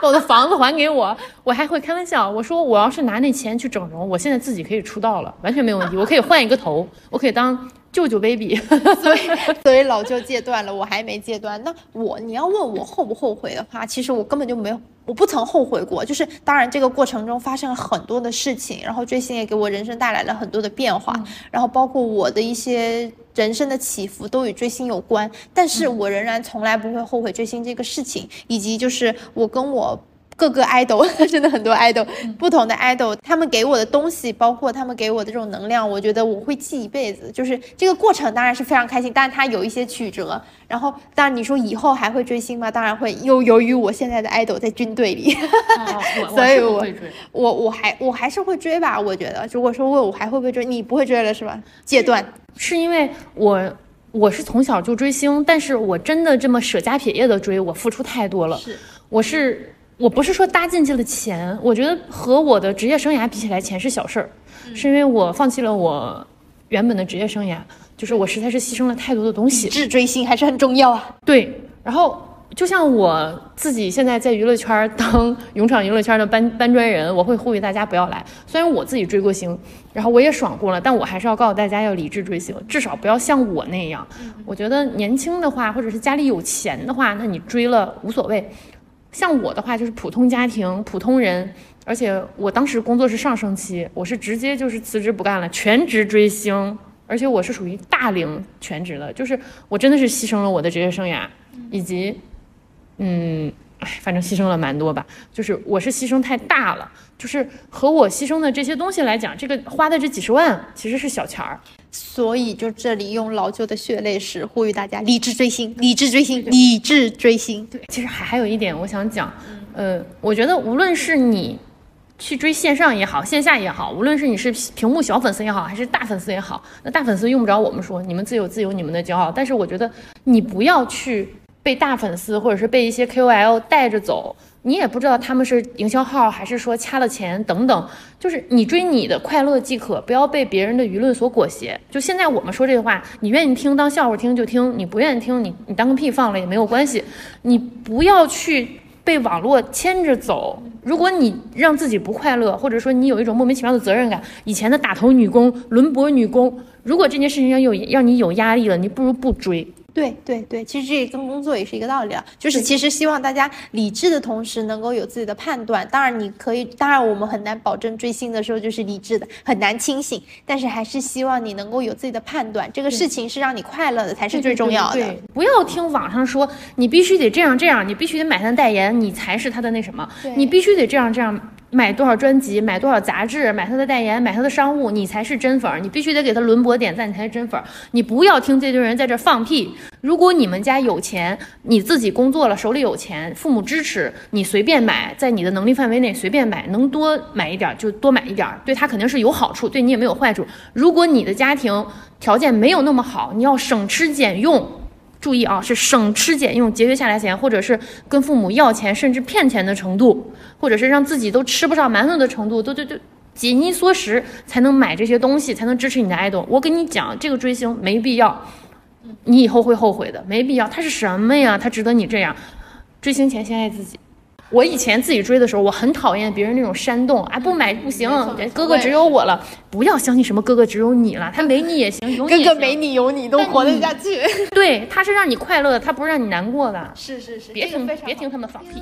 把我的房子还给我。我还会开玩笑，我说我要是拿那钱去整容，我现在自己可以出道了，完全没有问题。我可以换一个头，我可以当。舅舅 baby，所以 所以老舅戒断了，我还没戒断。那我你要问我后不后悔的话，其实我根本就没有，我不曾后悔过。就是当然这个过程中发生了很多的事情，然后追星也给我人生带来了很多的变化，然后包括我的一些人生的起伏都与追星有关。但是我仍然从来不会后悔追星这个事情，以及就是我跟我。各个 idol 真的很多 idol，不同的 idol，他们给我的东西，包括他们给我的这种能量，我觉得我会记一辈子。就是这个过程当然是非常开心，但是它有一些曲折。然后，当然你说以后还会追星吗？当然会。又由于我现在的 idol 在军队里，所以我我我还我还是会追吧。我觉得，如果说问我还会不会追，你不会追了是吧？戒断是因为我我是从小就追星，但是我真的这么舍家撇业的追，我付出太多了。是，我是。我不是说搭进去了钱，我觉得和我的职业生涯比起来，钱是小事儿，是因为我放弃了我原本的职业生涯，就是我实在是牺牲了太多的东西。智追星还是很重要啊。对，然后就像我自己现在在娱乐圈当 永闯娱乐圈的搬搬砖人，我会呼吁大家不要来。虽然我自己追过星，然后我也爽过了，但我还是要告诉大家要理智追星，至少不要像我那样。我觉得年轻的话，或者是家里有钱的话，那你追了无所谓。像我的话就是普通家庭、普通人，而且我当时工作是上升期，我是直接就是辞职不干了，全职追星，而且我是属于大龄全职的，就是我真的是牺牲了我的职业生涯，以及，嗯，哎，反正牺牲了蛮多吧，就是我是牺牲太大了，就是和我牺牲的这些东西来讲，这个花的这几十万其实是小钱儿。所以，就这里用老旧的血泪史呼吁大家理智追星，理智追星，理智追星。对，其实还还有一点我想讲，呃，我觉得无论是你去追线上也好，线下也好，无论是你是屏幕小粉丝也好，还是大粉丝也好，那大粉丝用不着我们说，你们自有自有你们的骄傲。但是我觉得你不要去。被大粉丝或者是被一些 KOL 带着走，你也不知道他们是营销号还是说掐了钱等等，就是你追你的快乐即可，不要被别人的舆论所裹挟。就现在我们说这话，你愿意听当笑话听就听，你不愿意听你你当个屁放了也没有关系，你不要去。被网络牵着走，如果你让自己不快乐，或者说你有一种莫名其妙的责任感，以前的打头女工、轮播女工，如果这件事情让有让你有压力了，你不如不追。对对对，其实这跟工作也是一个道理啊，就是其实希望大家理智的同时能够有自己的判断。当然你可以，当然我们很难保证追星的时候就是理智的，很难清醒，但是还是希望你能够有自己的判断。这个事情是让你快乐的才是最重要的。不要听网上说你必须得这样这样，你必须得买他的代言，你才是他的那什么，你必须得这样这样。买多少专辑，买多少杂志，买他的代言，买他的商务，你才是真粉儿。你必须得给他轮播点赞，你才是真粉儿。你不要听这堆人在这放屁。如果你们家有钱，你自己工作了，手里有钱，父母支持，你随便买，在你的能力范围内随便买，能多买一点就多买一点，对他肯定是有好处，对你也没有坏处。如果你的家庭条件没有那么好，你要省吃俭用。注意啊，是省吃俭用节约下来钱，或者是跟父母要钱，甚至骗钱的程度，或者是让自己都吃不上馒头的程度，都都都紧衣缩食才能买这些东西，才能支持你的 idol。我跟你讲，这个追星没必要，你以后会后悔的，没必要。他是什么呀？他值得你这样？追星前先爱自己。我以前自己追的时候，我很讨厌别人那种煽动，啊，不买不行，哥哥只有我了，不要相信什么哥哥只有你了，他没你也行，有哥哥没你有你都活得下去。对，他是让你快乐的，他不是让你难过的。是是是，别听别听他们放屁。